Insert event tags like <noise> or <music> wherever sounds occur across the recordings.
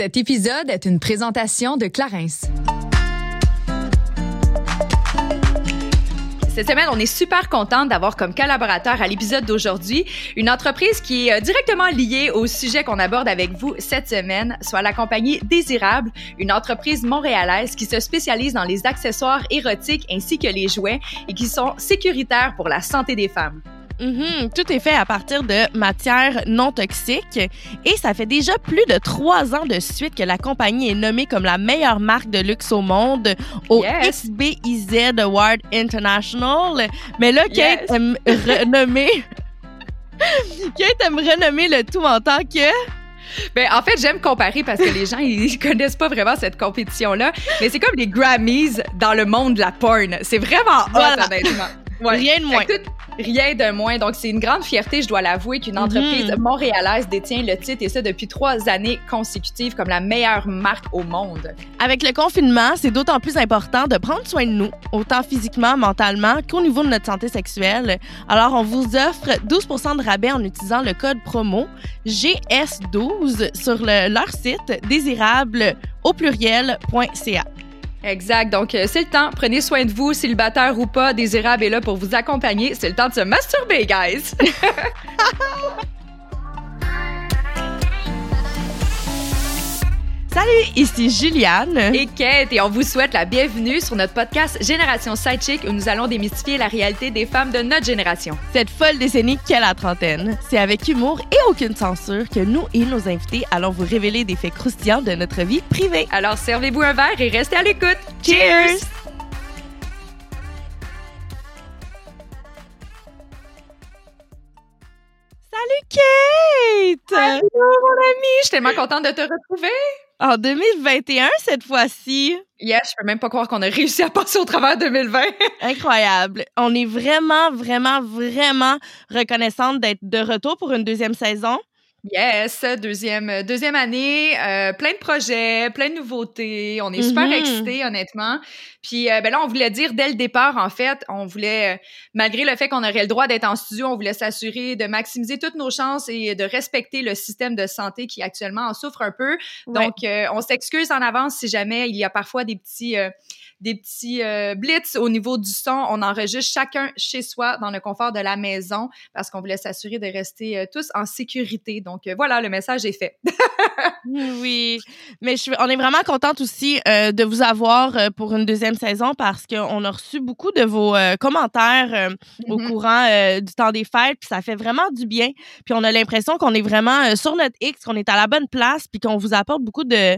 Cet épisode est une présentation de Clarence. Cette semaine, on est super contente d'avoir comme collaborateur à l'épisode d'aujourd'hui une entreprise qui est euh, directement liée au sujet qu'on aborde avec vous cette semaine, soit la compagnie Désirable, une entreprise montréalaise qui se spécialise dans les accessoires érotiques ainsi que les jouets et qui sont sécuritaires pour la santé des femmes. Mhm, Tout est fait à partir de matières non toxiques et ça fait déjà plus de trois ans de suite que la compagnie est nommée comme la meilleure marque de luxe au monde au Yes. XBIZ Award International. Mais là, Kate Yes. aime renommer... <laughs> Kate aime renommer le tout en tant que... Ben, en fait, j'aime comparer parce que les gens, ils <laughs> connaissent pas vraiment cette compétition-là. Mais c'est comme les Grammys dans le monde de la porn. C'est vraiment hot, Voilà. honnêtement. Ouais. Rien de moins. Rien de moins. Donc, c'est une grande fierté, je dois l'avouer, qu'une entreprise Mhm. montréalaise détient le titre et ça depuis trois années consécutives comme la meilleure marque au monde. Avec le confinement, c'est d'autant plus important de prendre soin de nous, autant physiquement, mentalement qu'au niveau de notre santé sexuelle. Alors, on vous offre 12% de rabais en utilisant le code promo GS12 sur le- leur site désirable au pluriel.ca. Exact. Donc, euh, c'est le temps. Prenez soin de vous, célibataire ou pas. Désirable est là pour vous accompagner. C'est le temps de se masturber, guys. <laughs> Salut, ici Juliane. et Kate, et on vous souhaite la bienvenue sur notre podcast Génération Sidechick où nous allons démystifier la réalité des femmes de notre génération. Cette folle décennie qu'est la trentaine. C'est avec humour et aucune censure que nous et nos invités allons vous révéler des faits croustillants de notre vie privée. Alors, servez-vous un verre et restez à l'écoute. Cheers! Salut Kate! Allô, mon ami! Je suis tellement contente de te retrouver. En 2021 cette fois-ci. Yes, je peux même pas croire qu'on a réussi à passer au travers 2020. <laughs> Incroyable. On est vraiment, vraiment, vraiment reconnaissante d'être de retour pour une deuxième saison. Yes, deuxième, deuxième année, euh, plein de projets, plein de nouveautés. On est super Mhm. excités, honnêtement. Puis euh, ben là, on voulait dire dès le départ, en fait, on voulait, euh, malgré le fait qu'on aurait le droit d'être en studio, on voulait s'assurer de maximiser toutes nos chances et de respecter le système de santé qui actuellement en souffre un peu. Donc, euh, on s'excuse en avance si jamais il y a parfois des petits, euh, des petits euh, blitz au niveau du son. On enregistre chacun chez soi dans le confort de la maison parce qu'on voulait s'assurer de rester euh, tous en sécurité. Donc, euh, voilà, le message est fait. <laughs> Oui, mais je on est vraiment contente aussi euh, de vous avoir euh, pour une deuxième saison parce qu'on a reçu beaucoup de vos euh, commentaires euh, au Mhm. courant euh, du temps des fêtes, puis ça fait vraiment du bien. Puis on a l'impression qu'on est vraiment sur notre X, qu'on est à la bonne place, puis qu'on vous apporte beaucoup de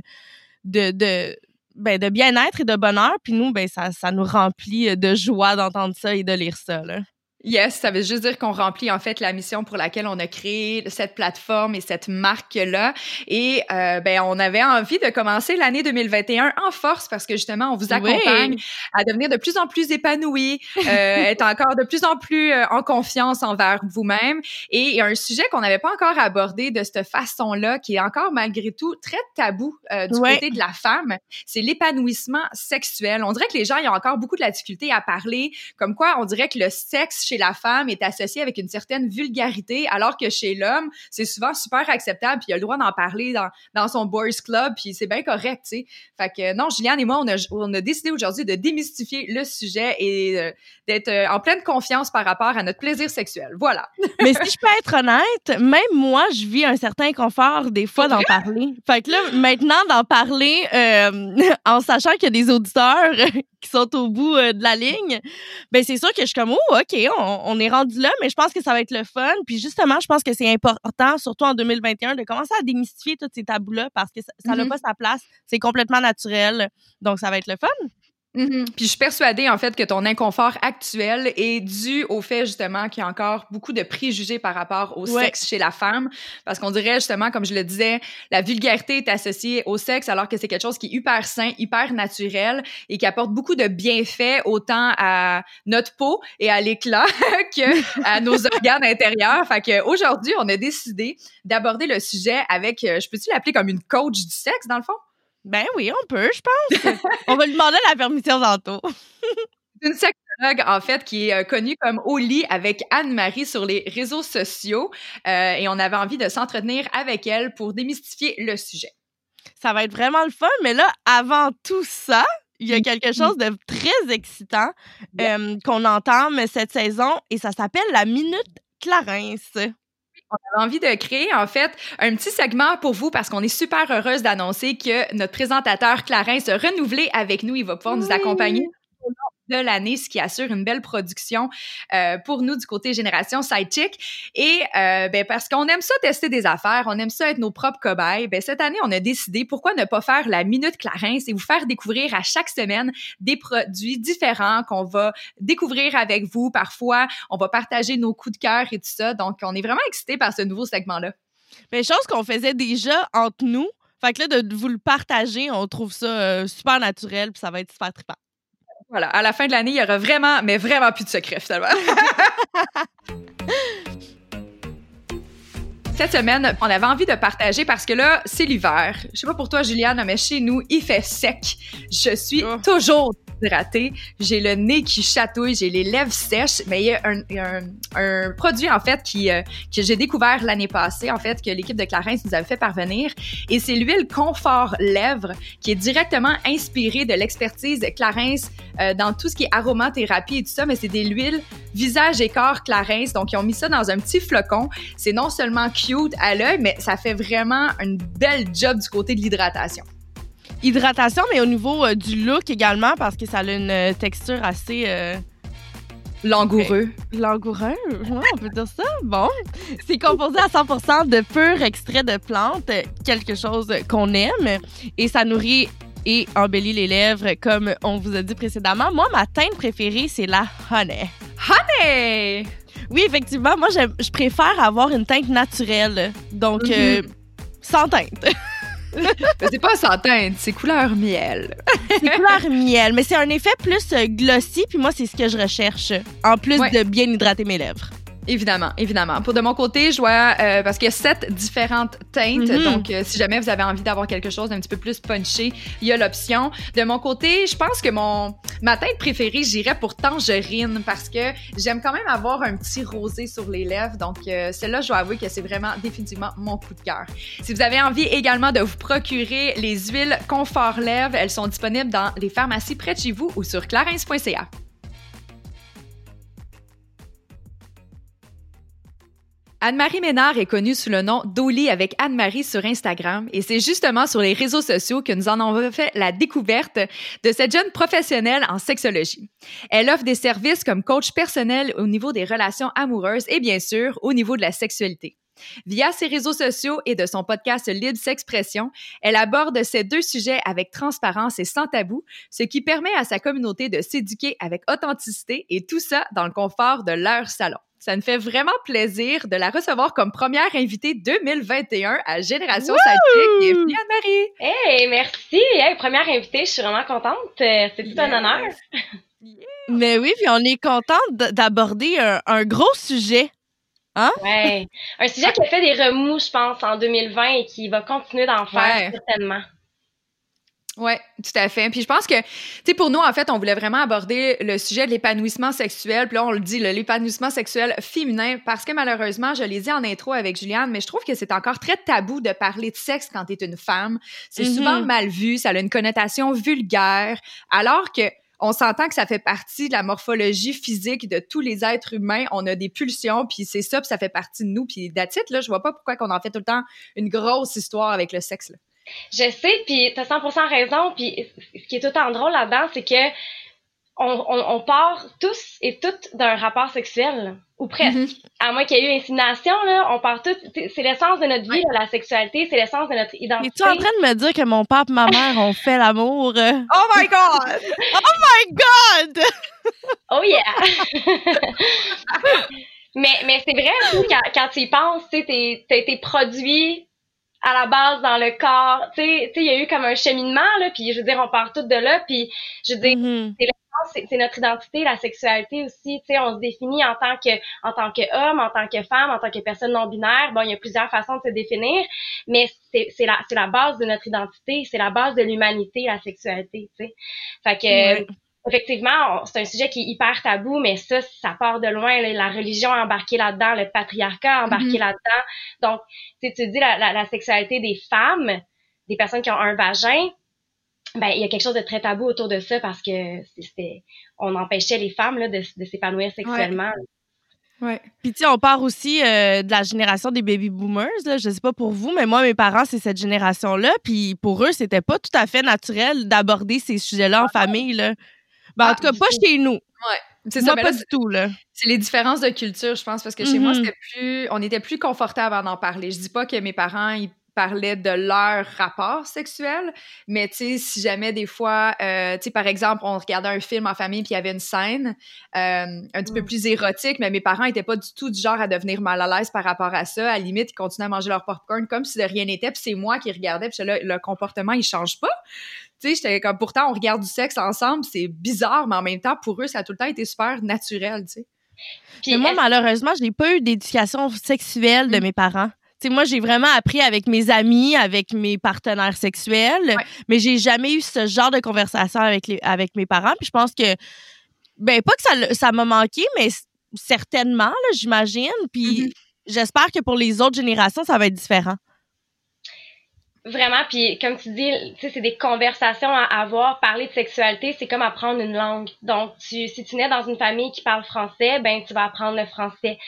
de, de ben, de bien-être et de bonheur. Puis nous, ben ça, ça nous remplit de joie d'entendre ça et de lire ça. Là. Yes, ça veut juste dire qu'on remplit en fait la mission pour laquelle on a créé cette plateforme et cette marque-là. Et euh, ben on avait envie de commencer l'année 2021 en force parce que justement on vous accompagne à devenir de plus en plus épanoui, euh, être encore de plus en plus euh, en confiance envers vous-même. Et il y a un sujet qu'on n'avait pas encore abordé de cette façon-là, qui est encore malgré tout très tabou euh, du côté de la femme, c'est l'épanouissement sexuel. On dirait que les gens ils ont encore beaucoup de la difficulté à parler, comme quoi on dirait que le sexe chez la femme est associé avec une certaine vulgarité, alors que chez l'homme c'est souvent super acceptable, puis il a le droit d'en parler dans dans son boys club, puis c'est bien correct, tu sais. Fait que non, Juliane et moi, on a, on a décidé aujourd'hui de démystifier le sujet et euh, d'être euh, en pleine confiance par rapport à notre plaisir sexuel. Voilà. <laughs> Mais si je peux être honnête, même moi, je vis un certain inconfort des fois d'en parler. Fait que là, maintenant, d'en parler euh, <laughs> en sachant qu'il y a des auditeurs <laughs> qui sont au bout de la ligne, ben c'est sûr que je suis comme, oh, OK, on, on est rendu là, mais je pense que ça va être le fun. Puis justement, je pense que c'est important, surtout en 2021, de commencer à démystifier tous ces tabous-là parce que ça n'a Mhm. pas sa place. C'est complètement naturel. Donc, ça va être le fun. Mhm. Puis je suis persuadée en fait que ton inconfort actuel est dû au fait justement qu'il y a encore beaucoup de préjugés par rapport au Ouais. sexe chez la femme parce qu'on dirait justement comme je le disais la vulgarité est associée au sexe alors que c'est quelque chose qui est hyper sain, hyper naturel et qui apporte beaucoup de bienfaits autant à notre peau et à l'éclat <laughs> que à nos <laughs> organes intérieurs. Fait que aujourd'hui, on a décidé d'aborder le sujet avec euh, je peux-tu l'appeler comme une coach du sexe dans le fond? Ben oui, on peut, je pense. on va lui demander la permission tantôt. une sexologue, en fait, qui est euh, connue comme Oli avec Anne-Marie sur les réseaux sociaux. Euh, et on avait envie de s'entretenir avec elle pour démystifier le sujet. Ça va être vraiment le fun, mais là, avant tout ça, il y a quelque chose de très excitant euh, qu'on entame cette saison et ça s'appelle la Minute Clarence. On avait envie de créer, en fait, un petit segment pour vous parce qu'on est super heureuse d'annoncer que notre présentateur Clarence a renouvelé avec nous. Il va pouvoir nous accompagner de l'année, ce qui assure une belle production euh, pour nous du côté génération Sidechick. Et euh, ben, parce qu'on aime ça tester des affaires, on aime ça être nos propres cobayes, ben, cette année, on a décidé pourquoi ne pas faire la Minute Clarence et vous faire découvrir à chaque semaine des produits différents qu'on va découvrir avec vous. Parfois, on va partager nos coups de cœur et tout ça. Donc, on est vraiment excités par ce nouveau segment-là. Mais chose qu'on faisait déjà entre nous. Fait que là, de vous le partager, on trouve ça euh, super naturel, puis ça va être super trippant. Voilà, à la fin de l'année, il y aura vraiment, mais vraiment plus de secrets, finalement. <laughs> Cette semaine, on avait envie de partager parce que là, c'est l'hiver. Je sais pas pour toi, Juliane, mais chez nous, il fait sec. Je suis oh. toujours j'ai le nez qui chatouille, j'ai les lèvres sèches, mais il y a un, produit en fait euh, que j'ai découvert l'année passée en fait que l'équipe de Clarence nous avait fait parvenir et c'est l'huile Confort Lèvres qui est directement inspirée de l'expertise Clarence euh, dans tout ce qui est aromathérapie et tout ça, mais c'est des huiles visage et corps Clarence. Donc ils ont mis ça dans un petit flocon. C'est non seulement cute à l'œil, mais ça fait vraiment une belle job du côté de l'hydratation hydratation, mais au niveau euh, du look également, parce que ça a une euh, texture assez. Euh, langoureux. Langoureux, on peut dire ça. Bon. C'est composé à 100% de pur extrait de plantes, quelque chose qu'on aime, et ça nourrit et embellit les lèvres, comme on vous a dit précédemment. Moi, ma teinte préférée, c'est la honey. Honey! Oui, effectivement, moi, je préfère avoir une teinte naturelle. Donc, mm-hmm. sans teinte. <laughs> <laughs> c'est pas sans teinte, c'est couleur miel. c'est couleur miel, mais c'est un effet plus euh, glossy, puis moi, c'est ce que je recherche, en plus de bien hydrater mes lèvres. Évidemment, évidemment. Pour de mon côté, je vois, euh, parce qu'il y a sept différentes teintes, mhm. donc euh, si jamais vous avez envie d'avoir quelque chose d'un petit peu plus punché, il y a l'option. De mon côté, je pense que mon ma teinte préférée, j'irais pour tangerine, parce que j'aime quand même avoir un petit rosé sur les lèvres, donc euh, celle-là, je dois avouer que c'est vraiment définitivement mon coup de cœur. Si vous avez envie également de vous procurer les huiles Confort Lèvres, elles sont disponibles dans les pharmacies près de chez vous ou sur clarins.ca. Anne-Marie Ménard est connue sous le nom d'Oli avec Anne-Marie sur Instagram et c'est justement sur les réseaux sociaux que nous en avons fait la découverte de cette jeune professionnelle en sexologie. Elle offre des services comme coach personnel au niveau des relations amoureuses et bien sûr au niveau de la sexualité. Via ses réseaux sociaux et de son podcast Libre S'expression, elle aborde ces deux sujets avec transparence et sans tabou, ce qui permet à sa communauté de s'éduquer avec authenticité et tout ça dans le confort de leur salon. Ça me fait vraiment plaisir de la recevoir comme première invitée 2021 à Génération Sidechick. Bienvenue Anne-Marie! Hey, merci! Hey, première invitée, je suis vraiment contente. Euh, c'est tout un honneur. Mais oui, puis on est contente d'aborder un, gros sujet. Hein? Ouais. Un sujet qui a fait des remous, je pense, en 2020 et qui va continuer d'en faire certainement. Oui, tout à fait. Puis je pense que, tu sais, pour nous, en fait, on voulait vraiment aborder le sujet de l'épanouissement sexuel. Puis là, on le dit, l'épanouissement sexuel féminin, parce que malheureusement, je l'ai dit en intro avec Juliane, mais je trouve que c'est encore très tabou de parler de sexe quand tu es une femme. C'est mm-hmm. souvent mal vu, ça a une connotation vulgaire, alors que on s'entend que ça fait partie de la morphologie physique de tous les êtres humains. On a des pulsions, puis c'est ça, puis ça fait partie de nous. Puis d'attitude, là, je vois pas pourquoi qu'on en fait tout le temps une grosse histoire avec le sexe. Là. Je sais, puis t'as 100% raison. Puis ce qui est tout en drôle là-dedans, c'est que on, on, part tous et toutes d'un rapport sexuel, ou presque. Mm-hmm. À moins qu'il y ait eu insémination, là, on part tous. C'est l'essence de notre vie, la sexualité, c'est l'essence de notre identité. Es-tu en train de me dire que mon père et ma mère ont fait l'amour? <laughs> Oh my God! <laughs> oh my God! <laughs> oh yeah! mais mais c'est vrai, quand, quand tu y penses, tu t'es, t'es produit à la base dans le corps. Tu sais, il y a eu comme un cheminement, là, puis je veux dire, on part tout de là, puis je veux dire, mm-hmm. c'est notre identité, la sexualité aussi. Tu sais, on se définit en tant que en tant qu'homme, en tant que femme, en tant que personne non binaire. Bon, il y a plusieurs façons de se définir, mais c'est la c'est la base de notre identité, c'est la base de l'humanité, la sexualité. Tu sais, fait que effectivement, c'est un sujet qui est hyper tabou, mais ça, ça part de loin. la religion a embarqué là-dedans, le patriarcat a embarqué mm-hmm. là-dedans. Donc, tu dis la, la, sexualité des femmes, des personnes qui ont un vagin, ben il y a quelque chose de très tabou autour de ça parce que c'était on empêchait les femmes là, de, de s'épanouir sexuellement. Ouais. Puis tu on part aussi euh, de la génération des baby boomers. Là. Je sais pas pour vous, mais moi, mes parents, c'est cette génération-là. Puis pour eux, c'était pas tout à fait naturel d'aborder ces sujets-là en famille. Là. Ben, en tout cas, pas chez nous. Ouais. C'est ça, pas du tout, là. C'est les différences de culture, je pense, parce que chez moi, mm-hmm. c'était plus. On était plus confortable à en parler. Je dis pas que mes parents, ils parlaient de leur rapport sexuel, mais tu sais, si jamais des fois, euh, tu sais, par exemple, on regardait un film en famille puis il y avait une scène euh, un petit peu mm. plus érotique, mais mes parents étaient pas du tout du genre à devenir mal à l'aise par rapport à ça. À la limite, ils continuaient à manger leur popcorn comme si de rien n'était, puis c'est moi qui regardais, puis là, le comportement, il change pas. Tu sais, j'étais comme, pourtant, on regarde du sexe ensemble, c'est bizarre, mais en même temps, pour eux, ça a tout le temps été super naturel, tu sais. Puis moi, malheureusement, je n'ai pas eu d'éducation sexuelle de mm. mes parents moi, j'ai vraiment appris avec mes amis, avec mes partenaires sexuels, mais j'ai jamais eu ce genre de conversation avec, les, avec mes parents. Puis je pense que, ben, pas que ça, ça m'a manqué, mais certainement, j'imagine. Puis mm-hmm. j'espère que pour les autres générations, ça va être différent. Vraiment, puis comme tu dis, tu sais, c'est des conversations à avoir. Parler de sexualité, c'est comme apprendre une langue. Donc, tu, si tu nais dans une famille qui parle français, ben tu vas apprendre le français.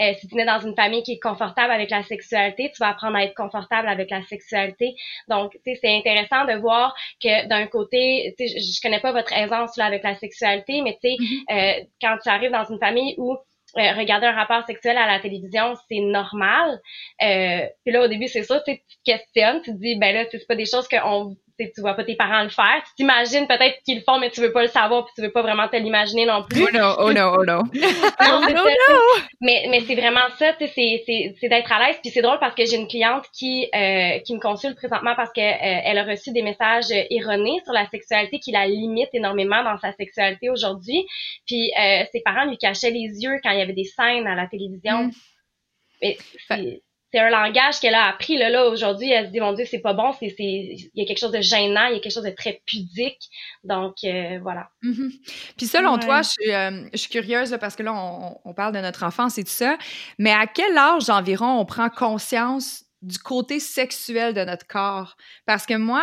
Euh, si tu nais dans une famille qui est confortable avec la sexualité, tu vas apprendre à être confortable avec la sexualité. Donc, tu sais, c'est intéressant de voir que d'un côté, tu sais, je, je connais pas votre aisance là avec la sexualité, mais tu sais, mm-hmm. euh, quand tu arrives dans une famille où euh, regarder un rapport sexuel à la télévision, c'est normal. Euh, puis là, au début, c'est ça, tu te questionnes, tu te dis, ben là, c'est pas des choses qu'on tu vois pas tes parents le faire. Tu t'imagines peut-être qu'ils le font, mais tu veux pas le savoir, puis tu veux pas vraiment te l'imaginer non plus. Oh non, oh non, oh non. <laughs> oh non, Mais, mais c'est vraiment ça, tu sais, c'est d'être à l'aise. Puis c'est drôle parce que j'ai une cliente qui euh, qui me consulte présentement parce qu'elle euh, elle a reçu des messages erronés sur la sexualité qui la limite énormément dans sa sexualité aujourd'hui. Puis euh, ses parents lui cachaient les yeux quand il y avait des scènes à la télévision. Mm. Mais c'est un langage qu'elle a appris là, là aujourd'hui. Elle se dit mon Dieu, c'est pas bon, c'est il y a quelque chose de gênant, il y a quelque chose de très pudique. Donc euh, voilà. Mm-hmm. Puis selon toi, je suis, euh, je suis curieuse parce que là on, parle de notre enfance et tout ça, mais à quel âge environ on prend conscience du côté sexuel de notre corps? Parce que moi,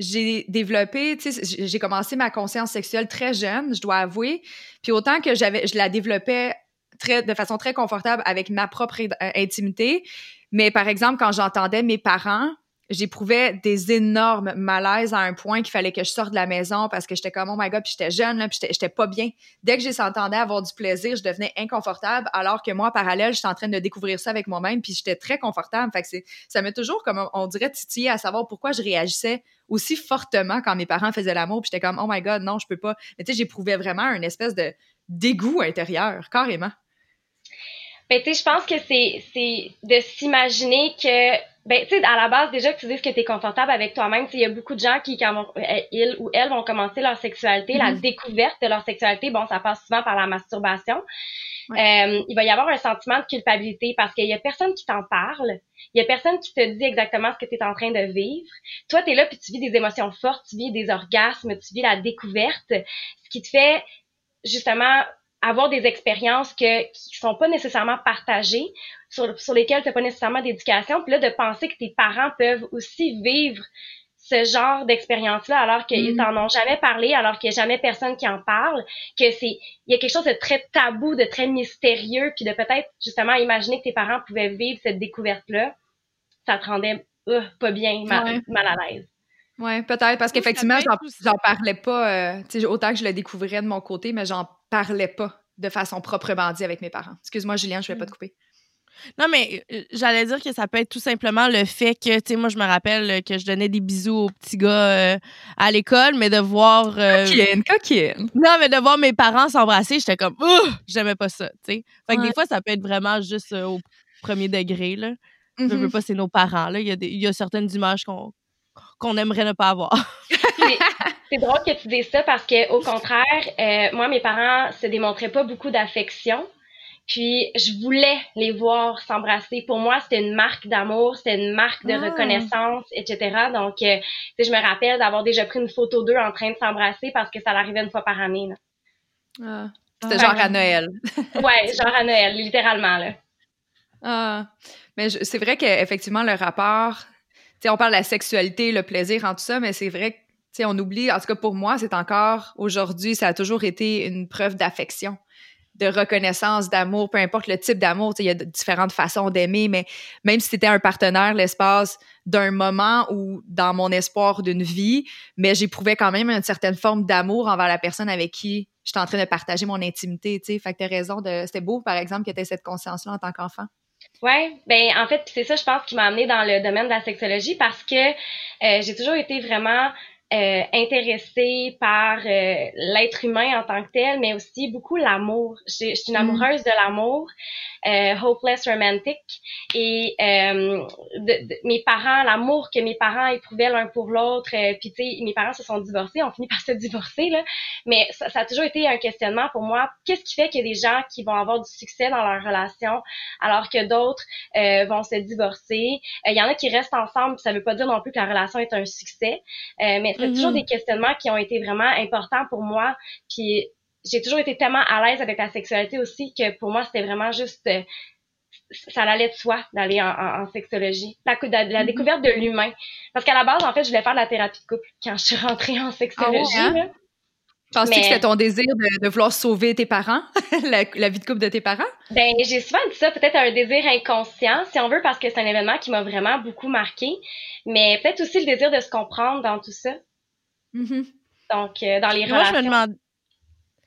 j'ai développé, tu sais, j'ai commencé ma conscience sexuelle très jeune, je dois avouer. Puis autant que j'avais, je la développais de façon très confortable avec ma propre euh, intimité. Mais par exemple, quand j'entendais mes parents, j'éprouvais des énormes malaises à un point qu'il fallait que je sorte de la maison parce que j'étais comme oh my god puis j'étais jeune puis j'étais pas bien. Dès que j'entendais avoir du plaisir je devenais inconfortable alors que moi en parallèle j'étais en train de découvrir ça avec moi-même puis j'étais très confortable. Fait que ça m'a toujours comme on dirait titillé à savoir pourquoi je réagissais aussi fortement quand mes parents faisaient l'amour puis j'étais comme oh my god non je peux pas. Mais tu sais j'éprouvais vraiment une espèce de dégoût intérieur carrément ben, tu sais, je pense que c'est, c'est de s'imaginer que, ben, tu sais, à la base, déjà que tu dises que tu es confortable avec toi-même, il y a beaucoup de gens qui, quand euh, ils ou elles vont commencer leur sexualité, la mm-hmm. découverte de leur sexualité, bon, ça passe souvent par la masturbation. Euh, il va y avoir un sentiment de culpabilité parce qu'il y a personne qui t'en parle. Il y a personne qui te dit exactement ce que tu es en train de vivre. Toi, tu es là puis tu vis des émotions fortes, tu vis des orgasmes, tu vis la découverte, ce qui te fait justement avoir des expériences que, qui sont pas nécessairement partagées, sur, sur lesquelles tu n'as pas nécessairement d'éducation, puis là, de penser que tes parents peuvent aussi vivre ce genre d'expérience-là alors qu'ils mm. t'en ont jamais parlé, alors qu'il n'y a jamais personne qui en parle, que c'est il y a quelque chose de très tabou, de très mystérieux, puis de peut-être justement imaginer que tes parents pouvaient vivre cette découverte-là, ça te rendait euh, pas bien, mal, mal à l'aise. Oui, peut-être, parce qu'effectivement, j'en parlais pas, euh, autant que je le découvrais de mon côté, mais j'en parlais pas de façon proprement dit avec mes parents. Excuse-moi, Julien, je vais pas te mm. couper. Non, mais euh, j'allais dire que ça peut être tout simplement le fait que, tu sais, moi, je me rappelle que je donnais des bisous aux petits gars euh, à l'école, mais de voir. coquine, coquine. Non, mais de voir mes parents s'embrasser, j'étais comme, oh, j'aimais pas ça, tu sais. Fait que des fois, ça peut être vraiment juste au premier degré, là. Je veux mm-hmm. pas, c'est nos parents, là. Il y, a il y a certaines images qu'on qu'on aimerait ne pas avoir. <laughs> c'est drôle que tu dises ça parce que au contraire, euh, moi mes parents se démontraient pas beaucoup d'affection. Puis je voulais les voir s'embrasser. Pour moi, c'était une marque d'amour, c'était une marque de ah. reconnaissance, etc. Donc, euh, je me rappelle d'avoir déjà pris une photo d'eux en train de s'embrasser parce que ça l'arrivait une fois par année. Ah. C'était genre à Noël. <laughs> ouais, genre à Noël, littéralement là. Ah. Mais c'est vrai qu'effectivement, le rapport sais, on parle de la sexualité, le plaisir en tout ça, mais c'est vrai que, tu on oublie, en tout cas pour moi, c'est encore, aujourd'hui, ça a toujours été une preuve d'affection de reconnaissance, d'amour, peu importe le type d'amour, il y a différentes façons d'aimer, mais même si c'était un partenaire, l'espace d'un moment ou dans mon espoir d'une vie, mais j'éprouvais quand même une certaine forme d'amour envers la personne avec qui j'étais en train de partager mon intimité, tu sais. Fait que raison c'était beau, par exemple, que t'aies cette conscience-là en tant qu'enfant. Ouais, ben en fait, c'est ça, je pense, qui m'a amené dans le domaine de la sexologie parce que euh, j'ai toujours été vraiment euh, intéressée par euh, l'être humain en tant que tel, mais aussi beaucoup l'amour. Je, suis une mm. amoureuse de l'amour, euh, hopeless romantic, et euh, de, mes parents, l'amour que mes parents éprouvaient l'un pour l'autre. Euh, puis tu sais, mes parents se sont divorcés, ont fini par se divorcer là, mais ça, ça a toujours été un questionnement pour moi. Qu'est-ce qui fait qu'il y a des gens qui vont avoir du succès dans leur relation alors que d'autres vont se divorcer? Il y en a qui restent ensemble, ça veut pas dire non plus que la relation est un succès, mais c'est toujours mhm. des questionnements qui ont été vraiment importants pour moi. Puis j'ai toujours été tellement à l'aise avec la sexualité aussi que pour moi, c'était vraiment juste euh, ça allait de soi d'aller en, sexologie. La, la, mhm. découverte de l'humain. Parce qu'à la base, en fait, je voulais faire de la thérapie de couple quand je suis rentrée en sexologie. Ah ouais, hein? Penses-tu que c'était ton désir de, vouloir sauver tes parents, <laughs> la, vie de couple de tes parents? Ben, j'ai souvent dit ça, peut-être un désir inconscient, si on veut, parce que c'est un événement qui m'a vraiment beaucoup marqué. Mais peut-être aussi le désir de se comprendre dans tout ça. Mm-hmm. Donc, euh, dans les relations. Je me, demande...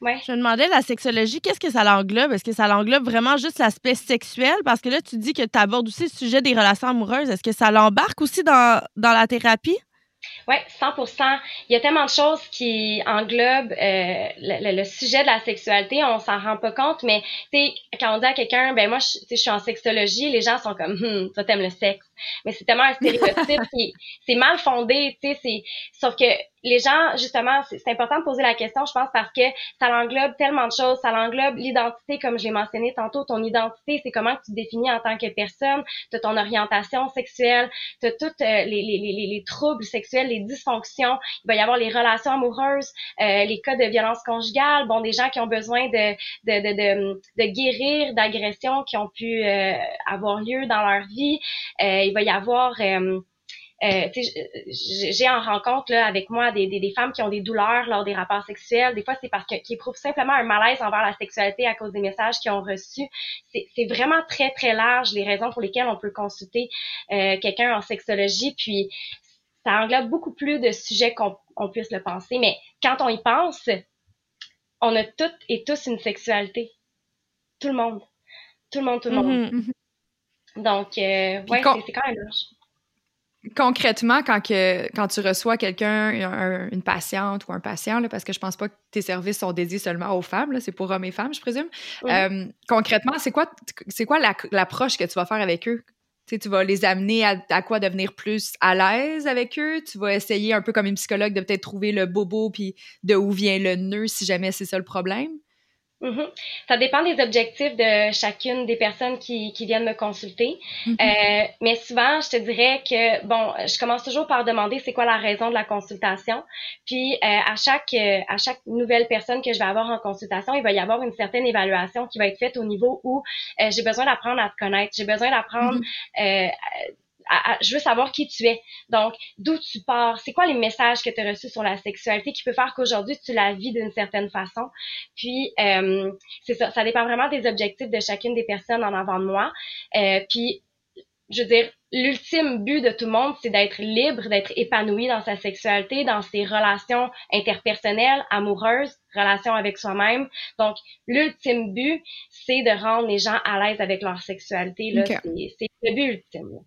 je me demandais, la sexologie, qu'est-ce que ça l'englobe? Est-ce que ça l'englobe vraiment juste l'aspect sexuel? Parce que là, tu dis que tu abordes aussi le sujet des relations amoureuses. Est-ce que ça l'embarque aussi dans, dans la thérapie? Oui, 100% Il y a tellement de choses qui englobent euh, le, sujet de la sexualité, on s'en rend pas compte, mais tu sais, quand on dit à quelqu'un, ben moi, je, je suis en sexologie, les gens sont comme, hum, toi t'aimes le sexe. Mais c'est tellement un stéréotype <laughs> qui c'est mal fondé, tu sais, sauf que les gens, justement, c'est important de poser la question, je pense, parce que ça l'englobe tellement de choses. Ça l'englobe l'identité, comme je l'ai mentionné tantôt. Ton identité, c'est comment tu te définis en tant que personne. Tu ton orientation sexuelle, tu as tous euh, les, les, les, les, troubles sexuels, les dysfonctions. Il va y avoir les relations amoureuses, euh, les cas de violence conjugale. Bon, des gens qui ont besoin de, de, de, de, guérir d'agressions qui ont pu euh, avoir lieu dans leur vie. il va y avoir euh, j'ai en rencontre là, avec moi des, des, des, femmes qui ont des douleurs lors des rapports sexuels. Des fois, c'est parce qu'ils éprouvent simplement un malaise envers la sexualité à cause des messages qu'ils ont reçus. C'est vraiment très, très large les raisons pour lesquelles on peut consulter euh, quelqu'un en sexologie. Puis, ça englobe beaucoup plus de sujets qu'on puisse le penser. Mais quand on y pense, on a toutes et tous une sexualité. Tout le monde. Tout le monde, tout le monde. Mm-hmm. Donc, euh, ouais, c'est quand même large concrètement, quand, que, quand tu reçois quelqu'un, une patiente ou un patient, là, parce que je pense pas que tes services sont dédiés seulement aux femmes, c'est pour hommes et femmes, je présume. Euh, concrètement, c'est quoi, c'est quoi l'approche que tu vas faire avec eux? Tu, tu vas les amener à, à, quoi devenir plus à l'aise avec eux? Tu vas essayer un peu comme une psychologue de peut-être trouver le bobo puis de où vient le nœud si jamais c'est ça le problème? Mm-hmm. Ça dépend des objectifs de chacune des personnes qui, qui viennent me consulter. Mm-hmm. euh, mais souvent, je te dirais que, bon, je commence toujours par demander c'est quoi la raison de la consultation. Puis, euh, à, chaque, euh, à chaque nouvelle personne que je vais avoir en consultation, il va y avoir une certaine évaluation qui va être faite au niveau où euh, j'ai besoin d'apprendre à te connaître. J'ai besoin d'apprendre je veux savoir qui tu es. Donc, d'où tu pars, c'est quoi les messages que tu as reçus sur la sexualité qui peut faire qu'aujourd'hui tu la vis d'une certaine façon? Puis, euh, c'est ça, ça dépend vraiment des objectifs de chacune des personnes en avant de moi. Euh, puis, je veux dire, l'ultime but de tout le monde, c'est d'être libre, d'être épanoui dans sa sexualité, dans ses relations interpersonnelles, amoureuses, relations avec soi-même. Donc, l'ultime but, c'est de rendre les gens à l'aise avec leur sexualité. Là, C'est le but ultime.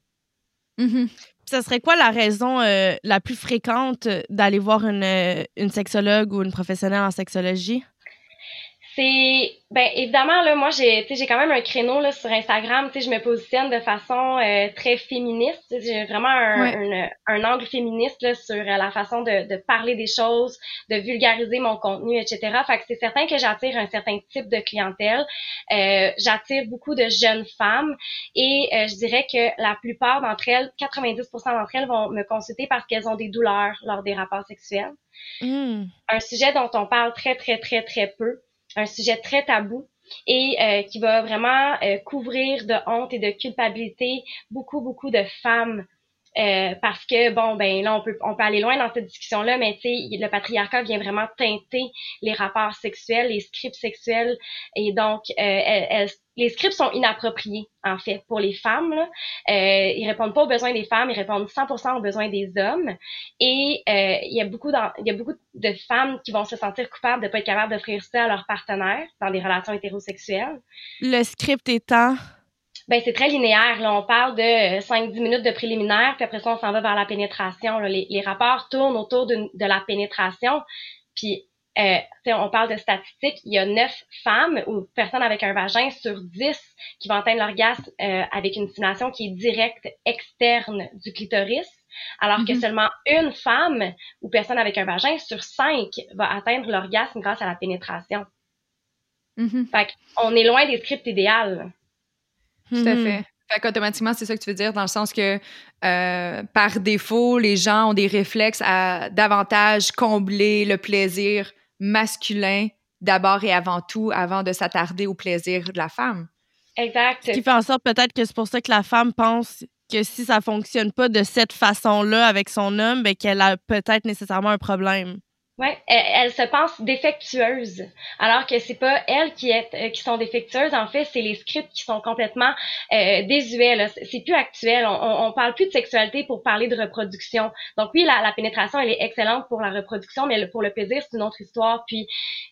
Mm-hmm. Ça serait quoi la raison euh, la plus fréquente d'aller voir une, euh, une sexologue ou une professionnelle en sexologie? C'est ben évidemment là moi j'ai j'ai quand même un créneau là sur Instagram, tu sais je me positionne de façon euh, très féministe, j'ai vraiment un, un, angle féministe là, sur euh, la façon de, de parler des choses, de vulgariser mon contenu, etc. Fait que c'est certain que j'attire un certain type de clientèle. Euh, j'attire beaucoup de jeunes femmes et je dirais que la plupart d'entre elles, 90% d'entre elles vont me consulter parce qu'elles ont des douleurs lors des rapports sexuels. Mmh. Un sujet dont on parle très très très très peu un sujet très tabou et euh, qui va vraiment euh, couvrir de honte et de culpabilité beaucoup, beaucoup de femmes Euh, parce que bon ben là on peut on peut aller loin dans cette discussion là mais tu sais le patriarcat vient vraiment teinter les rapports sexuels les scripts sexuels. Et donc euh, les scripts sont inappropriés en fait pour les femmes là. Euh, ils répondent pas aux besoins des femmes ils répondent 100% aux besoins des hommes. Et euh, il y a beaucoup il y a beaucoup de femmes qui vont se sentir coupables de pas être capables d'offrir ça à leur partenaire dans des relations hétérosexuelles. Le script étant ben c'est très linéaire. Là, on parle de 5-10 euh, minutes de préliminaire, puis après ça, on s'en va vers la pénétration. Les, les, rapports tournent autour de, de la pénétration. Puis, euh, on parle de statistiques. Il y a 9 femmes ou personnes avec un vagin sur 10 qui vont atteindre l'orgasme euh, avec une stimulation qui est directe externe du clitoris. Alors que mm-hmm. seulement une femme ou personne avec un vagin sur 5 va atteindre l'orgasme grâce à la pénétration. Mm-hmm. Fait on est loin des scripts idéaux. Tout à fait. Fait qu'automatiquement, c'est ça que tu veux dire, dans le sens que euh, par défaut, les gens ont des réflexes à davantage combler le plaisir masculin d'abord et avant tout, avant de s'attarder au plaisir de la femme. Exact. Ce qui fait en sorte peut-être que c'est pour ça que la femme pense que si ça fonctionne pas de cette façon-là avec son homme, ben qu'elle a peut-être nécessairement un problème. Ouais, elle, se pense défectueuse, alors que c'est pas elle qui est euh, qui sont défectueuses. En fait, c'est les scripts qui sont complètement euh, désuets. C'est plus actuel. On, on, parle plus de sexualité pour parler de reproduction. Donc oui, la, la pénétration, elle est excellente pour la reproduction, mais pour le plaisir, c'est une autre histoire. Puis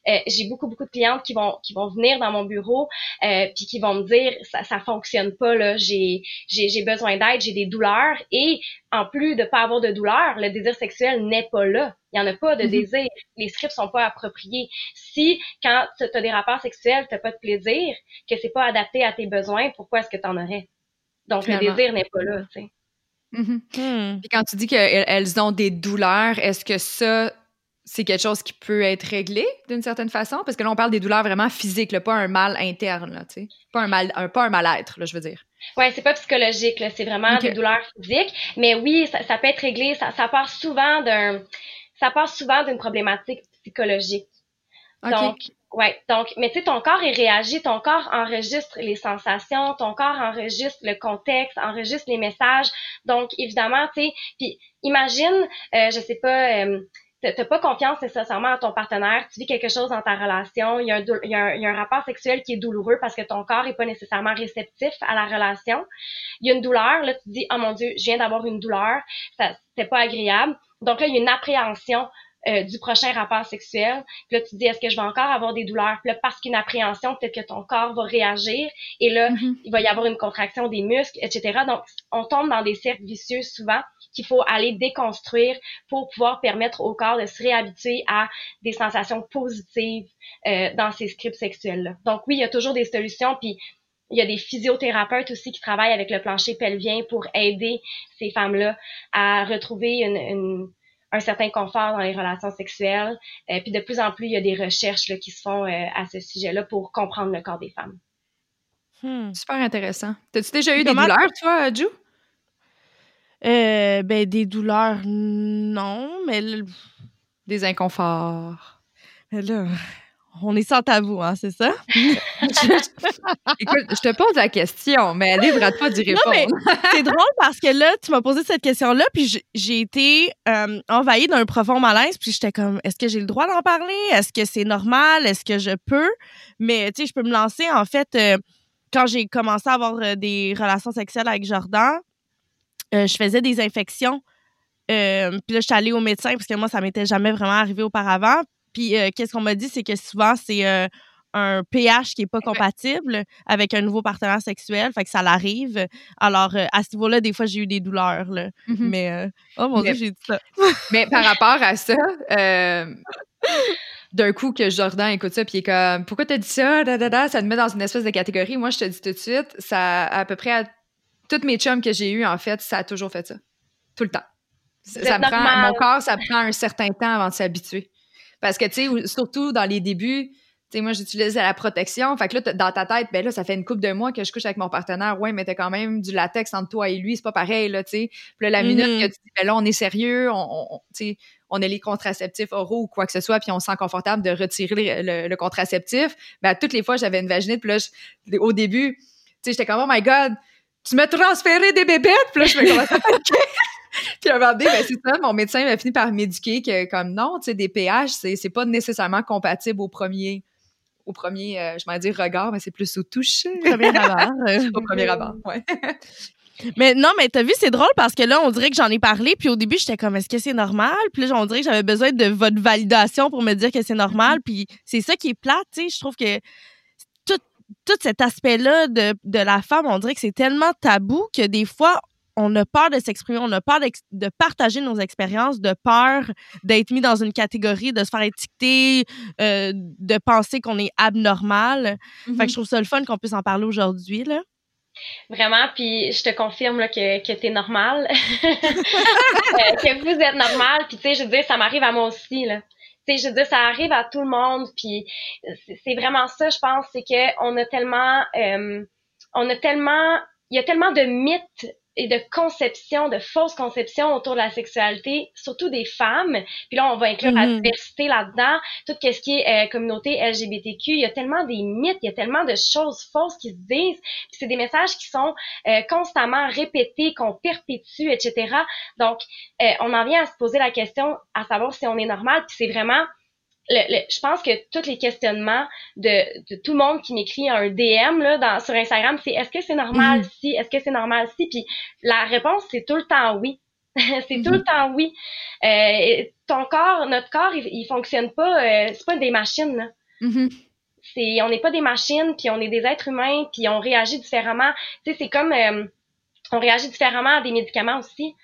euh, j'ai beaucoup beaucoup de clientes qui vont qui vont venir dans mon bureau, euh, puis qui vont me dire ça ça fonctionne pas là. J'ai j'ai j'ai besoin d'aide, j'ai des douleurs et en plus de pas avoir de douleur, le désir sexuel n'est pas là. Il n'y en a pas de mhm. désir. Les scripts sont pas appropriés. Si, quand tu as des rapports sexuels, tu pas de plaisir, que c'est pas adapté à tes besoins, pourquoi est-ce que tu en aurais? Donc, le désir n'est pas là, tu sais. Mhm. Hmm. Puis quand tu dis qu'elles ont des douleurs, est-ce que ça, c'est quelque chose qui peut être réglé d'une certaine façon? Parce que là, on parle des douleurs vraiment physiques, pas un mal interne, là, tu sais. Pas un mal, un, pas un mal-être, là, je veux dire. Ouais, c'est pas psychologique, là, c'est vraiment des douleurs physiques. Mais oui, ça, ça peut être réglé. Ça, ça part souvent d'un ça passe souvent d'une problématique psychologique. Donc, ouais, donc, mais tu sais, ton corps est réagi, ton corps enregistre les sensations, ton corps enregistre le contexte, enregistre les messages. Donc, évidemment, tu sais, puis imagine, euh, je sais pas, euh, t'as pas confiance nécessairement à ton partenaire, tu vis quelque chose dans ta relation, il y, a un, il, y a un, il y a un rapport sexuel qui est douloureux parce que ton corps est pas nécessairement réceptif à la relation. Il y a une douleur, là, tu te dis, oh mon Dieu, je viens d'avoir une douleur, ça, c'est pas agréable. Donc là, il y a une appréhension euh, du prochain rapport sexuel. Puis là, tu te dis, est-ce que je vais encore avoir des douleurs? Puis là, parce qu'une appréhension, peut-être que ton corps va réagir. Et là, mm-hmm. il va y avoir une contraction des muscles, etc. Donc, on tombe dans des cercles vicieux souvent qu'il faut aller déconstruire pour pouvoir permettre au corps de se réhabituer à des sensations positives euh, dans ces scripts sexuels-là. Donc oui, il y a toujours des solutions, puis il y a des physiothérapeutes aussi qui travaillent avec le plancher pelvien pour aider ces femmes-là à retrouver une, un certain confort dans les relations sexuelles. Euh, puis de plus en plus, il y a des recherches là, qui se font euh, à ce sujet-là pour comprendre le corps des femmes. Hmm. Super intéressant. T'as-tu déjà eu des douleurs, toi, Ju? Euh, ben, des douleurs, non, mais... Des inconforts. là, on est sans tabou, hein, c'est ça? <laughs> Écoute, je te pose la question, mais livre à toi d'y répondre. <laughs> c'est drôle parce que là, tu m'as posé cette question-là, puis j'ai été euh, envahie d'un profond malaise, puis j'étais comme, est-ce que j'ai le droit d'en parler? Est-ce que c'est normal? Est-ce que je peux? Mais, tu sais, je peux me lancer, en fait, euh, quand j'ai commencé à avoir euh, des relations sexuelles avec Jordan, je faisais des infections. puis là, je suis allée au médecin parce que moi, ça m'était jamais vraiment arrivé auparavant. Puis euh, qu'est-ce qu'on m'a dit, c'est que souvent, c'est euh, un pH qui est pas compatible avec un nouveau partenaire sexuel, fait que ça l'arrive. Alors, euh, à ce niveau-là, des fois, j'ai eu des douleurs, là. Mm-hmm. Mais, oh mon Dieu, j'ai dit ça. <laughs> mais par rapport à ça, d'un coup que Jordan écoute ça, puis il est comme, pourquoi t'as dit ça? ça te met dans une espèce de catégorie. Moi, je te dis tout de suite, ça, à peu près à toutes mes chums que j'ai eu en fait, ça a toujours fait ça. Tout le temps. Ça, prend, mon corps, ça prend un certain temps avant de s'habituer. Parce que, tu sais, surtout dans les débuts, tu sais, moi, j'utilise la protection. Fait que là, dans ta tête, ben là, ça fait une couple de mois que je couche avec mon partenaire. Ouais, mais t'as quand même du latex entre toi et lui. C'est pas pareil, là, tu sais. Puis là, la minute mm-hmm. que tu dis, ben là, on est sérieux, on, tu sais, on a les contraceptifs oraux ou quoi que ce soit, puis on se sent confortable de retirer le, contraceptif. Ben, toutes les fois, j'avais une vaginite. Puis là, au début, tu sais, j'étais comme, oh my God, tu m'as transféré des bébêtes, puis là, je me commence à Puis à un moment donné, ben, c'est ça, mon médecin m'a fini par m'éduquer que, comme non, tu sais, des pH, c'est, c'est pas nécessairement compatible au premier, au premier, euh, je vais dire regard, mais c'est plus au toucher. Premier abord. au premier <laughs> abord, ouais. Mais non, mais t'as vu, c'est drôle parce que là, on dirait que j'en ai parlé, puis au début, j'étais comme, est-ce que c'est normal? Puis là, on dirait que j'avais besoin de votre validation pour me dire que c'est normal. Mm-hmm. Puis c'est ça qui est plate, tu sais. Je trouve que tout, cet aspect-là de, de la femme, on dirait que c'est tellement tabou que des fois, on a peur de s'exprimer, on a peur de partager nos expériences, de peur d'être mis dans une catégorie, de se faire étiqueter, euh, de penser qu'on est abnormal. Fait que mm-hmm. je trouve ça le fun qu'on puisse en parler aujourd'hui, là. Vraiment, puis je te confirme là, que, que t'es normal. <laughs> Euh, que vous êtes normal, puis tu sais, je veux dire, ça m'arrive à moi aussi, là. Je veux dire, ça arrive à tout le monde, puis c'est vraiment ça, je pense, c'est que on a tellement... Euh, on a tellement... Il y a tellement de mythes et de conception, de fausses conceptions autour de la sexualité, surtout des femmes. Puis là, on va inclure la mm-hmm. diversité là-dedans, tout ce qui est euh, communauté LGBTQ. Il y a tellement des mythes, il y a tellement de choses fausses qui se disent. Puis c'est des messages qui sont euh, constamment répétés, qu'on perpétue, etc. Donc, euh, on en vient à se poser la question à savoir si on est normal. Puis c'est vraiment je pense que tous les questionnements de, tout le monde qui m'écrit un DM là, dans, sur Instagram, c'est est-ce que c'est normal mhm. si, est-ce que c'est normal si, puis la réponse c'est tout le temps oui. <laughs> c'est tout le mhm. temps oui. Euh, ton corps, notre corps, il, fonctionne pas, euh, c'est pas des machines. Là. Mhm. C'est, on n'est pas des machines, puis on est des êtres humains, puis on réagit différemment. Tu sais, c'est comme euh, on réagit différemment à des médicaments aussi.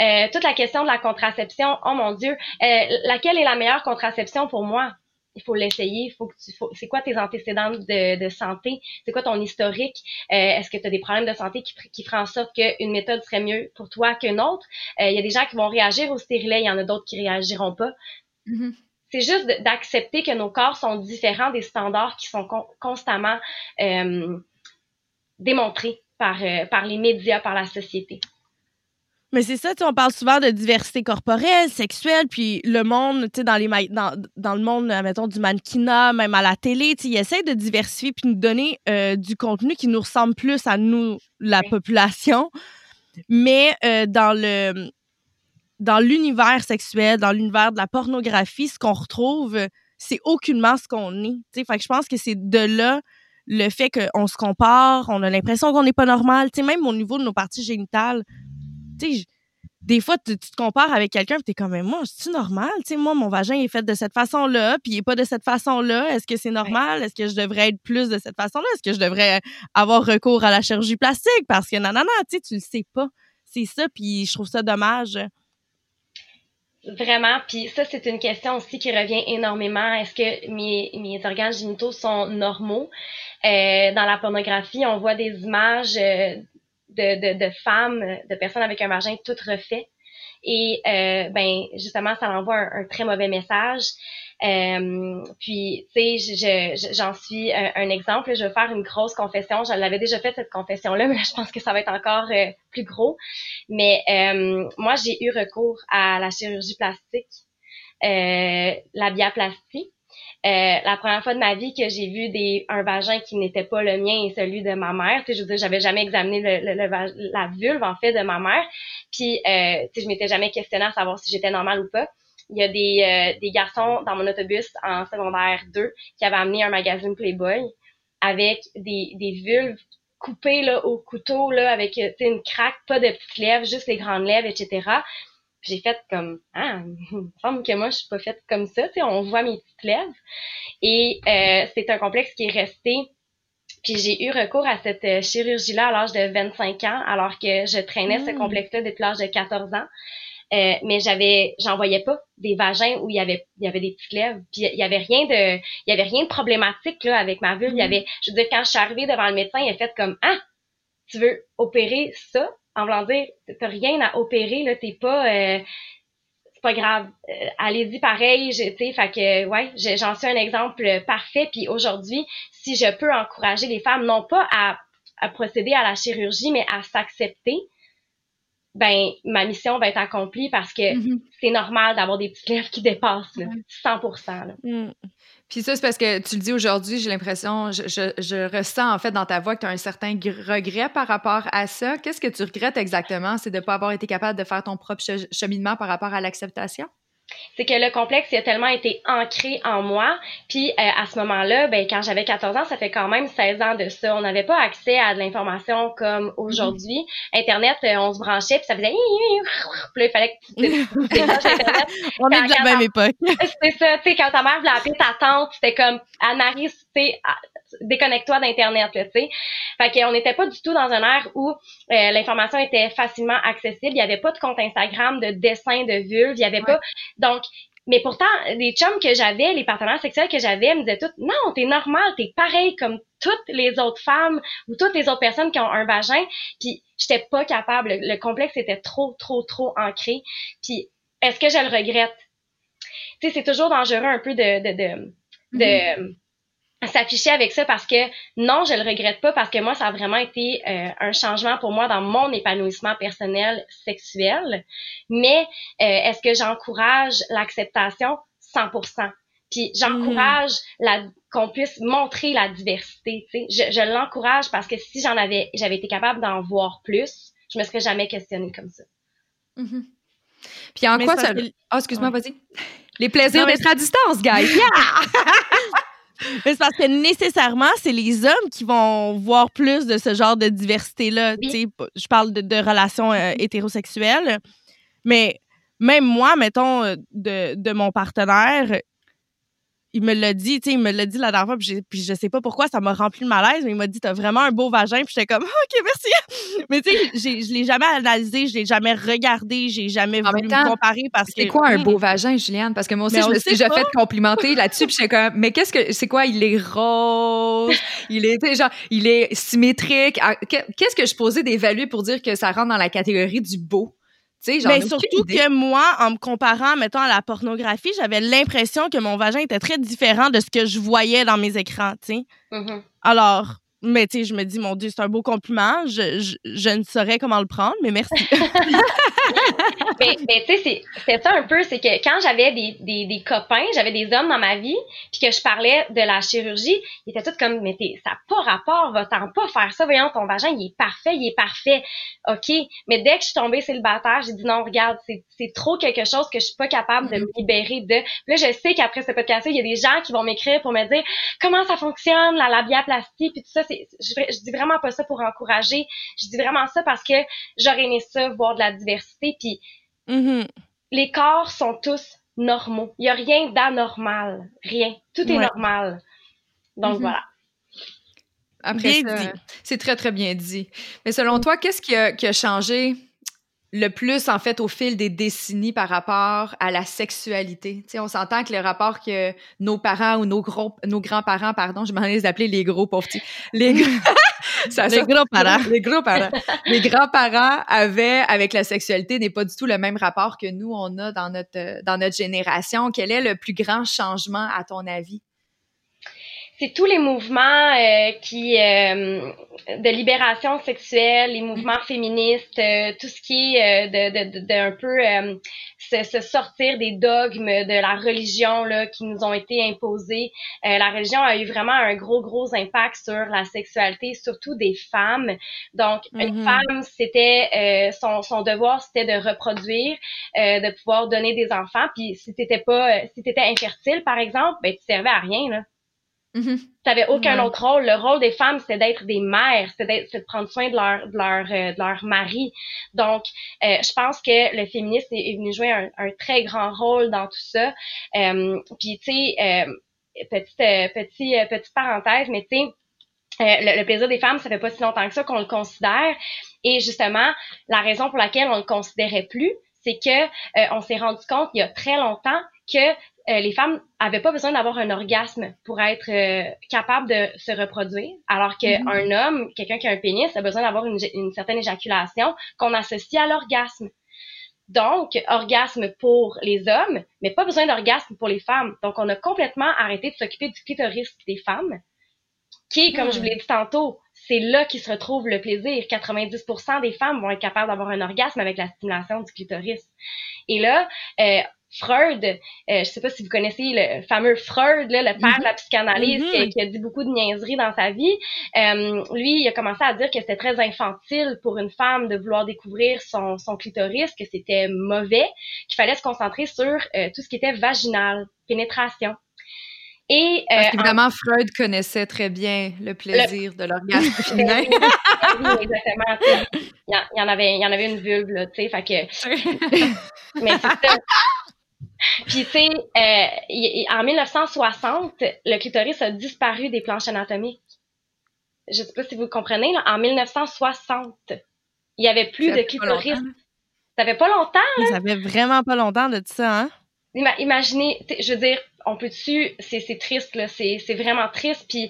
Euh, toute la question de la contraception, oh mon Dieu, euh, laquelle est la meilleure contraception pour moi? Il faut l'essayer. Faut que tu, c'est quoi tes antécédents de, santé? C'est quoi ton historique? Euh, est-ce que tu as des problèmes de santé qui, qui feraient en sorte qu'une méthode serait mieux pour toi qu'une autre? Il y a des gens qui vont réagir au stérilet, il y en a d'autres qui réagiront pas. Mm-hmm. C'est juste d'accepter que nos corps sont différents des standards qui sont constamment démontrés par, par les médias, par la société. Mais c'est ça, on parle souvent de diversité corporelle, sexuelle, puis le monde, tu sais, dans, les dans, dans le monde, mettons, du mannequinat, même à la télé, tu sais, ils essayent de diversifier puis nous donner euh, du contenu qui nous ressemble plus à nous, la population. Mais euh, dans le dans l'univers sexuel, dans l'univers de la pornographie, ce qu'on retrouve, c'est aucunement ce qu'on est. sais Fait que je pense que c'est de là le fait qu'on se compare, on a l'impression qu'on n'est pas normal. Tu sais, même au niveau de nos parties génitales, tu des fois, tu, te compares avec quelqu'un et tu es comme, mais moi, c'est normal? Tu sais, moi, mon vagin est fait de cette façon-là, puis il est pas de cette façon-là. Est-ce que c'est normal? Est-ce que je devrais être plus de cette façon-là? Est-ce que je devrais avoir recours à la chirurgie plastique? Parce que non, non, non, tu sais, tu le sais pas. C'est ça, puis je trouve ça dommage. Vraiment, puis ça, c'est une question aussi qui revient énormément. Est-ce que mes, mes organes génitaux sont normaux? Euh, dans la pornographie, on voit des images euh, de, de, de, femmes, de personnes avec un vagin tout refait. Et euh, ben justement, ça envoie un, très mauvais message. Euh, puis, tu sais, j'en suis un, exemple. Je vais faire une grosse confession. Je l'avais déjà fait cette confession-là, <laughs> mais là, je pense que ça va être encore euh, plus gros. Mais euh, moi, j'ai eu recours à la chirurgie plastique, la bioplastie. Euh, la première fois de ma vie que j'ai vu des, un vagin qui n'était pas le mien et celui de ma mère. Tu je veux dire, j'avais jamais examiné la vulve, en fait, de ma mère. Puis, euh, tu je m'étais jamais questionnée à savoir si j'étais normale ou pas. Il y a des, euh, garçons dans mon autobus en secondaire 2 qui avaient amené un magazine Playboy avec des, vulves coupées au couteau, avec une craque, pas de petites lèvres, juste les grandes lèvres, etc j'ai fait comme ah <laughs> il me semble que moi je suis pas faite comme ça tu sais on voit mes petites lèvres. Et euh, c'est un complexe qui est resté. Puis j'ai eu recours à cette euh, chirurgie là à l'âge de 25 ans alors que je traînais ce mmh. complexe là depuis l'âge de 14 ans. Euh, mais j'avais j'en voyais pas des vagins où il y avait il y avait des petites lèvres. Puis il y avait rien de il y avait rien de problématique là avec ma vulve il y mmh. avait je veux dire quand je suis arrivée devant le médecin il a fait comme ah tu veux opérer ça? En voulant dire, t'as rien à opérer, là, t'es pas, euh, c'est pas grave. Euh, allez-y pareil, tu que, ouais, j'en suis un exemple parfait. Puis aujourd'hui, si je peux encourager les femmes, non pas à, à procéder à la chirurgie, mais à s'accepter, ben ma mission va être accomplie parce que mm-hmm. c'est normal d'avoir des petites lèvres qui dépassent là, 100%. Là. Mm. Puis ça, c'est parce que tu le dis aujourd'hui, j'ai l'impression, je, je, je, ressens en fait dans ta voix que tu as un certain regret par rapport à ça. Qu'est-ce que tu regrettes exactement? C'est de ne pas avoir été capable de faire ton propre cheminement par rapport à l'acceptation? C'est que le complexe il a tellement été ancré en moi. Puis euh, à ce moment-là, ben quand j'avais 14 ans, ça fait quand même 16 ans de ça. On n'avait pas accès à de l'information comme aujourd'hui. Internet, euh, on se branchait puis ça faisait puis il fallait que tu <laughs> On est de la même époque. <laughs> C'est ça, tu sais quand ta mère voulait appeler ta tante, c'était comme Anne-Marie, tu déconnecte-toi d'Internet, tu sais. Fait qu'on n'était pas du tout dans un air où euh, l'information était facilement accessible. Il n'y avait pas de compte Instagram, de dessin de vulve. Il y avait pas. Donc, mais pourtant, les chums que j'avais, les partenaires sexuels que j'avais, me disaient toutes, non, t'es normal, t'es pareil comme toutes les autres femmes ou toutes les autres personnes qui ont un vagin. Puis, j'étais pas capable. Le, complexe était trop, trop, trop ancré. Puis, est-ce que je le regrette? Tu sais, c'est toujours dangereux un peu de, de, de, de mm-hmm s'afficher avec ça parce que non, je le regrette pas parce que moi, ça a vraiment été euh, un changement pour moi dans mon épanouissement personnel sexuel. Mais euh, est-ce que j'encourage l'acceptation? 100%? Puis j'encourage mm. la qu'on puisse montrer la diversité. Tu sais. Je, je l'encourage parce que si j'en avais, j'avais été capable d'en voir plus, je me serais jamais questionnée comme ça. Mm-hmm. Puis en quoi ça... Ah, excuse-moi, vas-y. Les plaisirs d'être à distance, guys! <laughs> Mais c'est parce que nécessairement, c'est les hommes qui vont voir plus de ce genre de diversité-là. Je parle de, relations euh, hétérosexuelles. Mais même moi, mettons, euh, de, de mon partenaire, il me l'a dit, tu sais, il me l'a dit la dernière fois, puis, puis je sais pas pourquoi, ça m'a rempli de malaise, mais il m'a dit, t'as vraiment un beau vagin, puis j'étais comme, <laughs> OK, merci. <laughs> mais tu sais, je l'ai jamais analysé, je l'ai jamais regardé, j'ai jamais voulu me comparer parce que. C'est quoi un beau vagin, Juliane? Parce que moi aussi, je me suis déjà fait complimenter là-dessus, puis j'étais comme, mais qu'est-ce que, c'est quoi? Il est rose, il est, genre, il est symétrique. Ah, qu'est-ce que je posais d'évaluer pour dire que ça rentre dans la catégorie du beau? Mais surtout que moi, en me comparant, mettons, à la pornographie, j'avais l'impression que mon vagin était très différent de ce que je voyais dans mes écrans, tu sais. Mm-hmm. Alors, mais tu sais, je me dis, mon Dieu, c'est un beau compliment. Je, je, ne saurais comment le prendre, mais merci. <laughs> mais, mais tu sais, c'est ça un peu, c'est que quand j'avais des, des, des, copains, j'avais des hommes dans ma vie, puis que je parlais de la chirurgie, ils étaient tous comme, mais ça n'a pas rapport, va-t'en pas faire ça, voyons, ton vagin, il est parfait, il est parfait. OK? Mais dès que je suis tombée célibataire, j'ai dit, non, regarde, c'est trop quelque chose que je suis pas capable de me libérer de. Puis là, je sais qu'après ce podcast il y a des gens qui vont m'écrire pour me dire comment ça fonctionne, la labiaplastie, puis tout ça je, dis vraiment pas ça pour encourager. Je dis vraiment ça parce que j'aurais aimé ça, voir de la diversité. Puis mm-hmm. les corps sont tous normaux. Il y a rien d'anormal. Rien. Tout est normal. Donc mm-hmm. voilà. Après c'est très, très bien dit. Mais selon toi, qu'est-ce qui a, qui a changé le plus, en fait, au fil des décennies par rapport à la sexualité. sais, on s'entend que le rapport que nos parents ou nos gros, nos grands-parents, pardon, je m'en ai appelé les gros pauvres les, <laughs> les gros-parents. Les gros-parents. les grands-parents avaient avec la sexualité n'est pas du tout le même rapport que nous, on a dans notre, dans notre génération. Quel est le plus grand changement, à ton avis? C'est tous les mouvements euh, qui euh, de libération sexuelle, les mouvements féministes, euh, tout ce qui est de, de, de, un peu se, se, sortir des dogmes de la religion là qui nous ont été imposés. la religion a eu vraiment un gros gros impact sur la sexualité, surtout des femmes. Donc une mm-hmm. femme, c'était son, son devoir, c'était de reproduire, de pouvoir donner des enfants. Puis si t'étais pas, si t'étais infertile par exemple, ben tu servais à rien là. Mm-hmm. Tu aucun autre rôle. Le rôle des femmes, c'était d'être des mères, c'était de prendre soin de leur de leur euh, de leur mari. Donc, euh, je pense que le féminisme est, venu jouer un, très grand rôle dans tout ça. Euh, Puis, tu sais, petite petit petite parenthèse, mais tu sais. Le, le, plaisir des femmes, ça fait pas si longtemps que ça qu'on le considère. Et justement, la raison pour laquelle on le considérait plus, c'est que on s'est rendu compte il y a très longtemps que euh, les femmes avaient pas besoin d'avoir un orgasme pour être euh, capable de se reproduire, alors qu'un mhm. homme, quelqu'un qui a un pénis, a besoin d'avoir une, certaine éjaculation qu'on associe à l'orgasme. Donc, orgasme pour les hommes, mais pas besoin d'orgasme pour les femmes. Donc, on a complètement arrêté de s'occuper du clitoris des femmes, qui comme je vous l'ai dit tantôt, c'est là qu'il se retrouve le plaisir. 90% des femmes vont être capables d'avoir un orgasme avec la stimulation du clitoris. Et là, euh, Freud, euh, je sais pas si vous connaissez le fameux Freud, là, le père de la psychanalyse, Mhm. qui, a dit beaucoup de niaiseries dans sa vie. Euh, lui, il a commencé à dire que c'était très infantile pour une femme de vouloir découvrir son, son clitoris, que c'était mauvais, qu'il fallait se concentrer sur euh, tout ce qui était vaginal, pénétration. Et euh, Parce qu'évidemment, Freud connaissait très bien le plaisir de l'orgasme féminin. <laughs> oui, exactement. Il y, en, il y en avait, il y en avait une vulve, là, tu sais, fait que... <laughs> <laughs> Mais c'est ça. Puis, tu sais, euh, en 1960, le clitoris a disparu des planches anatomiques. Je sais pas si vous comprenez, là, en 1960, il y avait plus Ça de clitoris. longtemps. Ça fait pas longtemps. Ça fait vraiment pas longtemps de ça, hein? Ima- imaginez, je veux dire, on peut dessus, c'est triste là, c'est vraiment triste, puis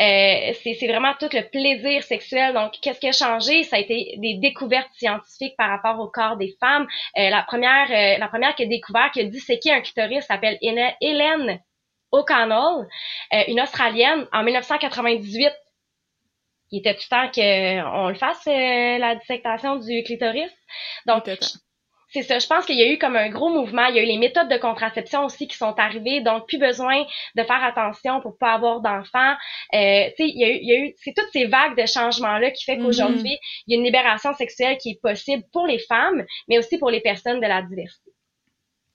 euh, c'est vraiment tout le plaisir sexuel. Donc, qu'est-ce qui a changé? Ça a été des découvertes scientifiques par rapport au corps des femmes. Euh, la première, euh, la première qui a découvert, qui a disséqué un clitoris, s'appelle Hélène- O'Connell, euh, une Australienne, en 1998. Il était tout temps qu'on le fasse, la dissectation du clitoris. Donc. C'est ça. Je pense qu'il y a eu comme un gros mouvement. Il y a eu les méthodes de contraception aussi qui sont arrivées. Donc, plus besoin de faire attention pour pas avoir d'enfants. Euh, tu sais, il y a eu, il y a eu, c'est toutes ces vagues de changements-là qui fait qu'aujourd'hui, il y a une libération sexuelle qui est possible pour les femmes, mais aussi pour les personnes de la diversité.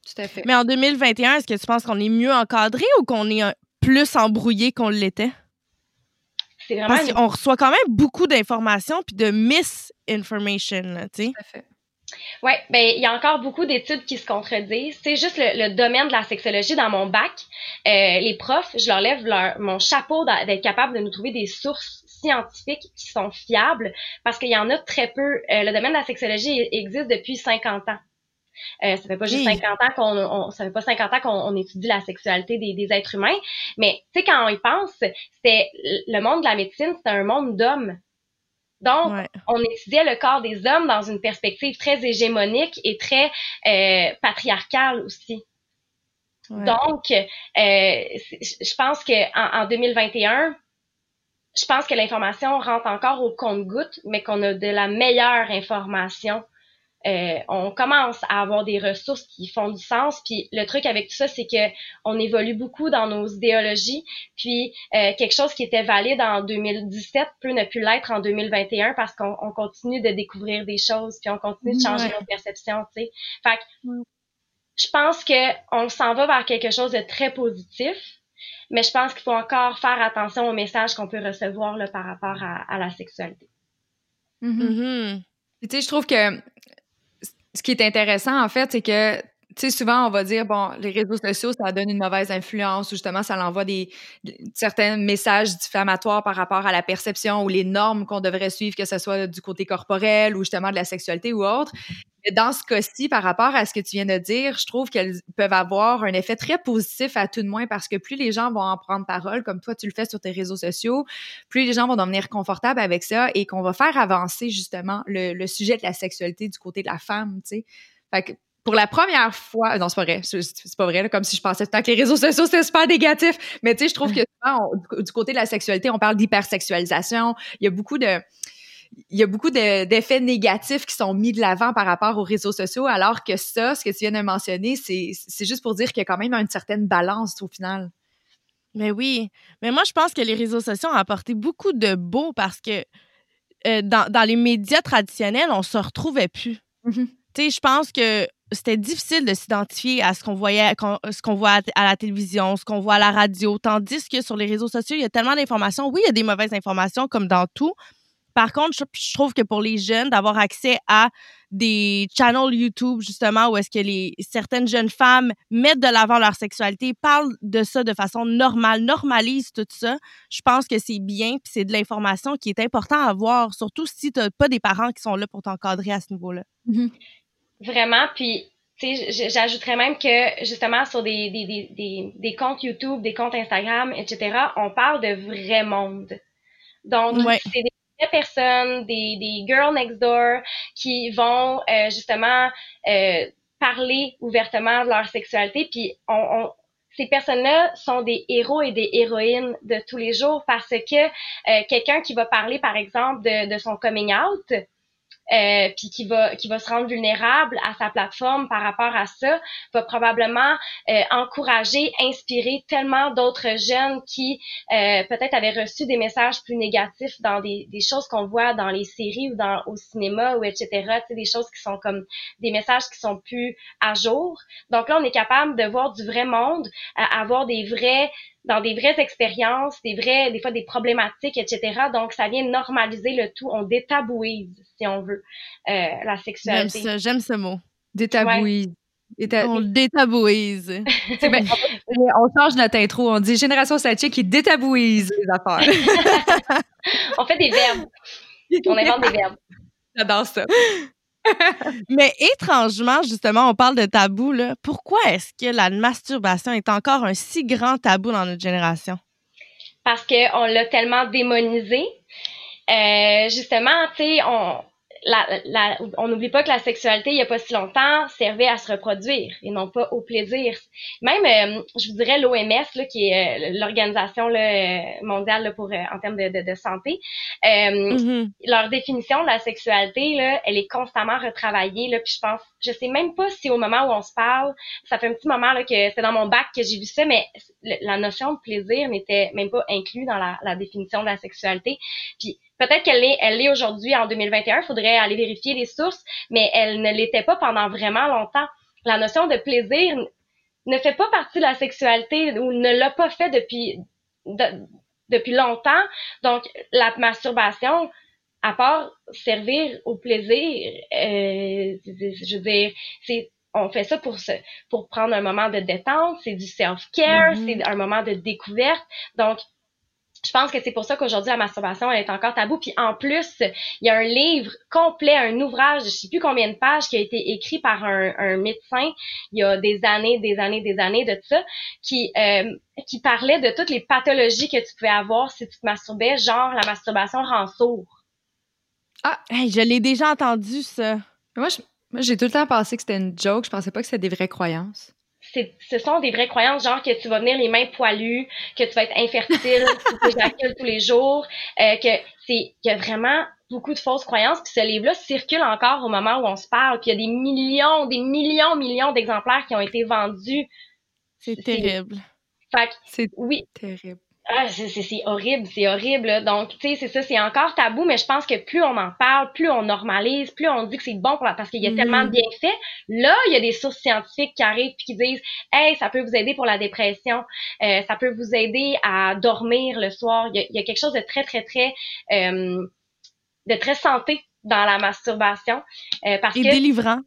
Tout à fait. Mais en 2021, est-ce que tu penses qu'on est mieux encadré ou qu'on est plus embrouillé qu'on l'était? C'est vraiment Parce une- qu'on reçoit quand même beaucoup d'informations puis de misinformation, là, tu sais. Tout à fait. Ouais, ben il y a encore beaucoup d'études qui se contredisent. C'est juste le, le domaine de la sexologie dans mon bac. Euh, les profs, je leur lève leur, mon chapeau d'être capable de nous trouver des sources scientifiques qui sont fiables parce qu'il y en a très peu. Euh, le domaine de la sexologie existe depuis 50 ans. Euh, ça fait pas juste Oui. 50 ans qu'on on, ça fait pas 50 ans qu'on on étudie la sexualité des, des êtres humains, mais tu sais quand on y pense, c'était le monde de la médecine, c'était un monde d'hommes. Donc Ouais. on étudiait le corps des hommes dans une perspective très hégémonique et très euh, patriarcale aussi. Ouais. Donc, euh, je pense que en, en 2021, je pense que l'information rentre encore au compte-goutte, mais qu'on a de la meilleure information. Euh, on commence à avoir des ressources qui font du sens. Puis le truc avec tout ça, c'est que on évolue beaucoup dans nos idéologies. Puis euh, quelque chose qui était valide en 2017 peut ne plus l'être en 2021 parce qu'on on continue de découvrir des choses, puis on continue de changer Ouais. nos perceptions. Tu sais, fait que je pense que on s'en va vers quelque chose de très positif. Mais je pense qu'il faut encore faire attention aux messages qu'on peut recevoir là, par rapport à, à la sexualité. Mhm. Mhm. Puis, tu sais, je trouve que ce qui est intéressant, en fait, c'est que, tu sais, souvent, on va dire, bon, les réseaux sociaux, ça donne une mauvaise influence ou justement, ça l'envoie des, certains messages diffamatoires par rapport à la perception ou les normes qu'on devrait suivre, que ce soit du côté corporel ou justement de la sexualité ou autre. Mais dans ce cas-ci, par rapport à ce que tu viens de dire, je trouve qu'elles peuvent avoir un effet très positif à tout de moins parce que plus les gens vont en prendre parole, comme toi tu le fais sur tes réseaux sociaux, plus les gens vont devenir confortables avec ça et qu'on va faire avancer justement le, le sujet de la sexualité du côté de la femme, tu sais. Fait que pour la première fois, non, c'est pas vrai, c'est pas vrai, là, comme si je pensais tout le temps que les réseaux sociaux c'était super négatif, mais tu sais, je trouve que souvent, on- du- côté de la sexualité, on parle d'hypersexualisation, il y a beaucoup de il y a beaucoup de- d'effets négatifs qui sont mis de l'avant par rapport aux réseaux sociaux, alors que ça, ce que tu viens de mentionner, c'est juste pour dire qu'il y a quand même une certaine balance au final. Mais oui. Mais moi, je pense que les réseaux sociaux ont apporté beaucoup de beau parce que euh, dans, dans les médias traditionnels, on se retrouvait plus. Mhm. Tu sais, je pense que c'était difficile de s'identifier à ce qu'on voyait, ce qu'on voit à, la télévision, ce qu'on voit à la radio, tandis que sur les réseaux sociaux, il y a tellement d'informations. Oui, il y a des mauvaises informations comme dans tout. Par contre, je, trouve que pour les jeunes, d'avoir accès à des channels YouTube, justement, où est-ce que les, certaines jeunes femmes mettent de l'avant leur sexualité, parlent de ça de façon normale, normalisent tout ça, je pense que c'est bien, puis c'est de l'information qui est important à avoir, surtout si tu n'as pas des parents qui sont là pour t'encadrer à ce niveau-là. Vraiment, puis tu sais, j'ajouterais même que justement sur des, des, des, des, des comptes YouTube, des comptes Instagram, etc., on parle de vrai monde. Donc, Ouais. c'est des vraies personnes, des, des girls next door qui vont euh, justement euh, parler ouvertement de leur sexualité. Puis on, on ces personnes-là sont des héros et des héroïnes de tous les jours parce que euh, quelqu'un qui va parler, par exemple, de, de son coming out, euh, puis qui va qui va se rendre vulnérable à sa plateforme par rapport à ça, va probablement euh, encourager, inspirer tellement d'autres jeunes qui euh, peut-être avaient reçu des messages plus négatifs dans des, des choses qu'on voit dans les séries ou dans au cinéma ou etc. Des choses qui sont comme des messages qui sont plus à jour. Donc là, on est capable de voir du vrai monde, avoir des vrais dans des vraies expériences, des vrais, des fois des problématiques, etc. Donc, ça vient normaliser le tout. On détabouise, si on veut, euh, la sexualité. J'aime, j'aime ce mot. Détabouise. On détabouise. <laughs> ben, on change notre intro. On dit Génération Satchik qui détabouise les affaires. <laughs> on fait des verbes. <laughs> On invente des verbes. J'adore ça. <laughs> Mais étrangement, justement, on parle de tabou. Pourquoi est-ce que la masturbation est encore un si grand tabou dans notre génération? Parce qu'on l'a tellement démonisé. Euh, justement, tu sais, on, la, on n'oublie pas que la sexualité, il n'y a pas si longtemps, servait à se reproduire et non pas au plaisir. Même, euh, je vous dirais, l'OMS, qui est euh, l'organisation euh, mondiale pour en termes de, de, santé, mm-hmm. leur définition de la sexualité, là, elle est constamment retravaillée. Là, puis je pense, je sais même pas si au moment où on se parle, ça fait un petit moment là, que c'est dans mon bac que j'ai vu ça, mais la notion de plaisir n'était même pas inclue dans la, la définition de la sexualité. Puis Peut-être qu'elle est, elle est aujourd'hui en 2021. Il faudrait aller vérifier les sources, mais elle ne l'était pas pendant vraiment longtemps. La notion de plaisir ne fait pas partie de la sexualité ou ne l'a pas fait depuis depuis longtemps. Donc la masturbation, à part servir au plaisir, euh, je veux dire, c'est on fait ça pour se, pour prendre un moment de détente, c'est du self-care, mm-hmm. c'est un moment de découverte. Donc, je pense que c'est pour ça qu'aujourd'hui la masturbation elle est encore tabou. Puis en plus, il y a un livre complet, un ouvrage, je sais plus combien de pages, qui a été écrit par un, un médecin il y a des années, des années, des années de ça, qui euh, qui parlait de toutes les pathologies que tu pouvais avoir si tu te masturbais, genre la masturbation rend sourd. Ah, je l'ai déjà entendu ça. Moi, j'ai tout le temps pensé que c'était une joke. Je pensais pas que c'était des vraies croyances ce sont des vraies croyances, genre que tu vas venir les mains poilues, que tu vas être infertile, <laughs> que tu éjacules tous les jours, euh, que c'est qu'il y a vraiment beaucoup de fausses croyances. Puis ce livre-là circule encore au moment où on se parle. Puis il y a des millions, des millions, millions d'exemplaires qui ont été vendus. C'est terrible. Fait c'est oui. Terrible. Ah, c'est horrible, c'est horrible. Donc, tu sais, c'est ça, c'est encore tabou, mais je pense que plus on en parle, plus on normalise, plus on dit que c'est bon pour la, parce qu'il y a tellement de mm-hmm. bienfaits. Là, il y a des sources scientifiques qui arrivent et qui disent, hey, ça peut vous aider pour la dépression, euh, ça peut vous aider à dormir le soir. Il y a, quelque chose de très, très, très, euh, de très santé dans la masturbation. Euh, parce et délivrant.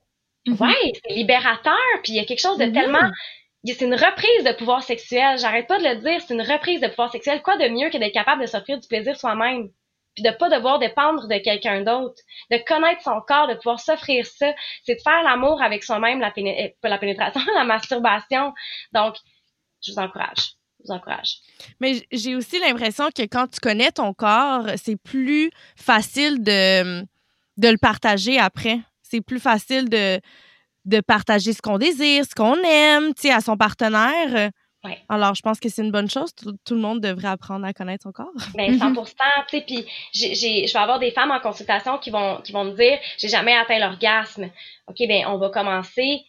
Ouais, c'est libérateur, puis il y a quelque chose de mm-hmm. tellement c'est une reprise de pouvoir sexuel. J'arrête pas de le dire, c'est une reprise de pouvoir sexuel. Quoi de mieux que d'être capable de s'offrir du plaisir soi-même? Puis de pas devoir dépendre de quelqu'un d'autre. De connaître son corps, de pouvoir s'offrir ça. C'est de faire l'amour avec soi-même, la, euh, la pénétration, <laughs> la masturbation. Donc, je vous encourage. Je vous encourage. Mais j'ai aussi l'impression que quand tu connais ton corps, c'est plus facile de, de le partager après. C'est plus facile de, de partager ce qu'on désire, ce qu'on aime, tu sais, à son partenaire. Ouais. Alors, je pense que c'est une bonne chose. Tout, le monde devrait apprendre à connaître son corps. Ben, 100 tu sais, puis j'ai, je vais avoir des femmes en consultation qui vont, qui vont me dire, j'ai jamais atteint l'orgasme. OK, ben, on va commencer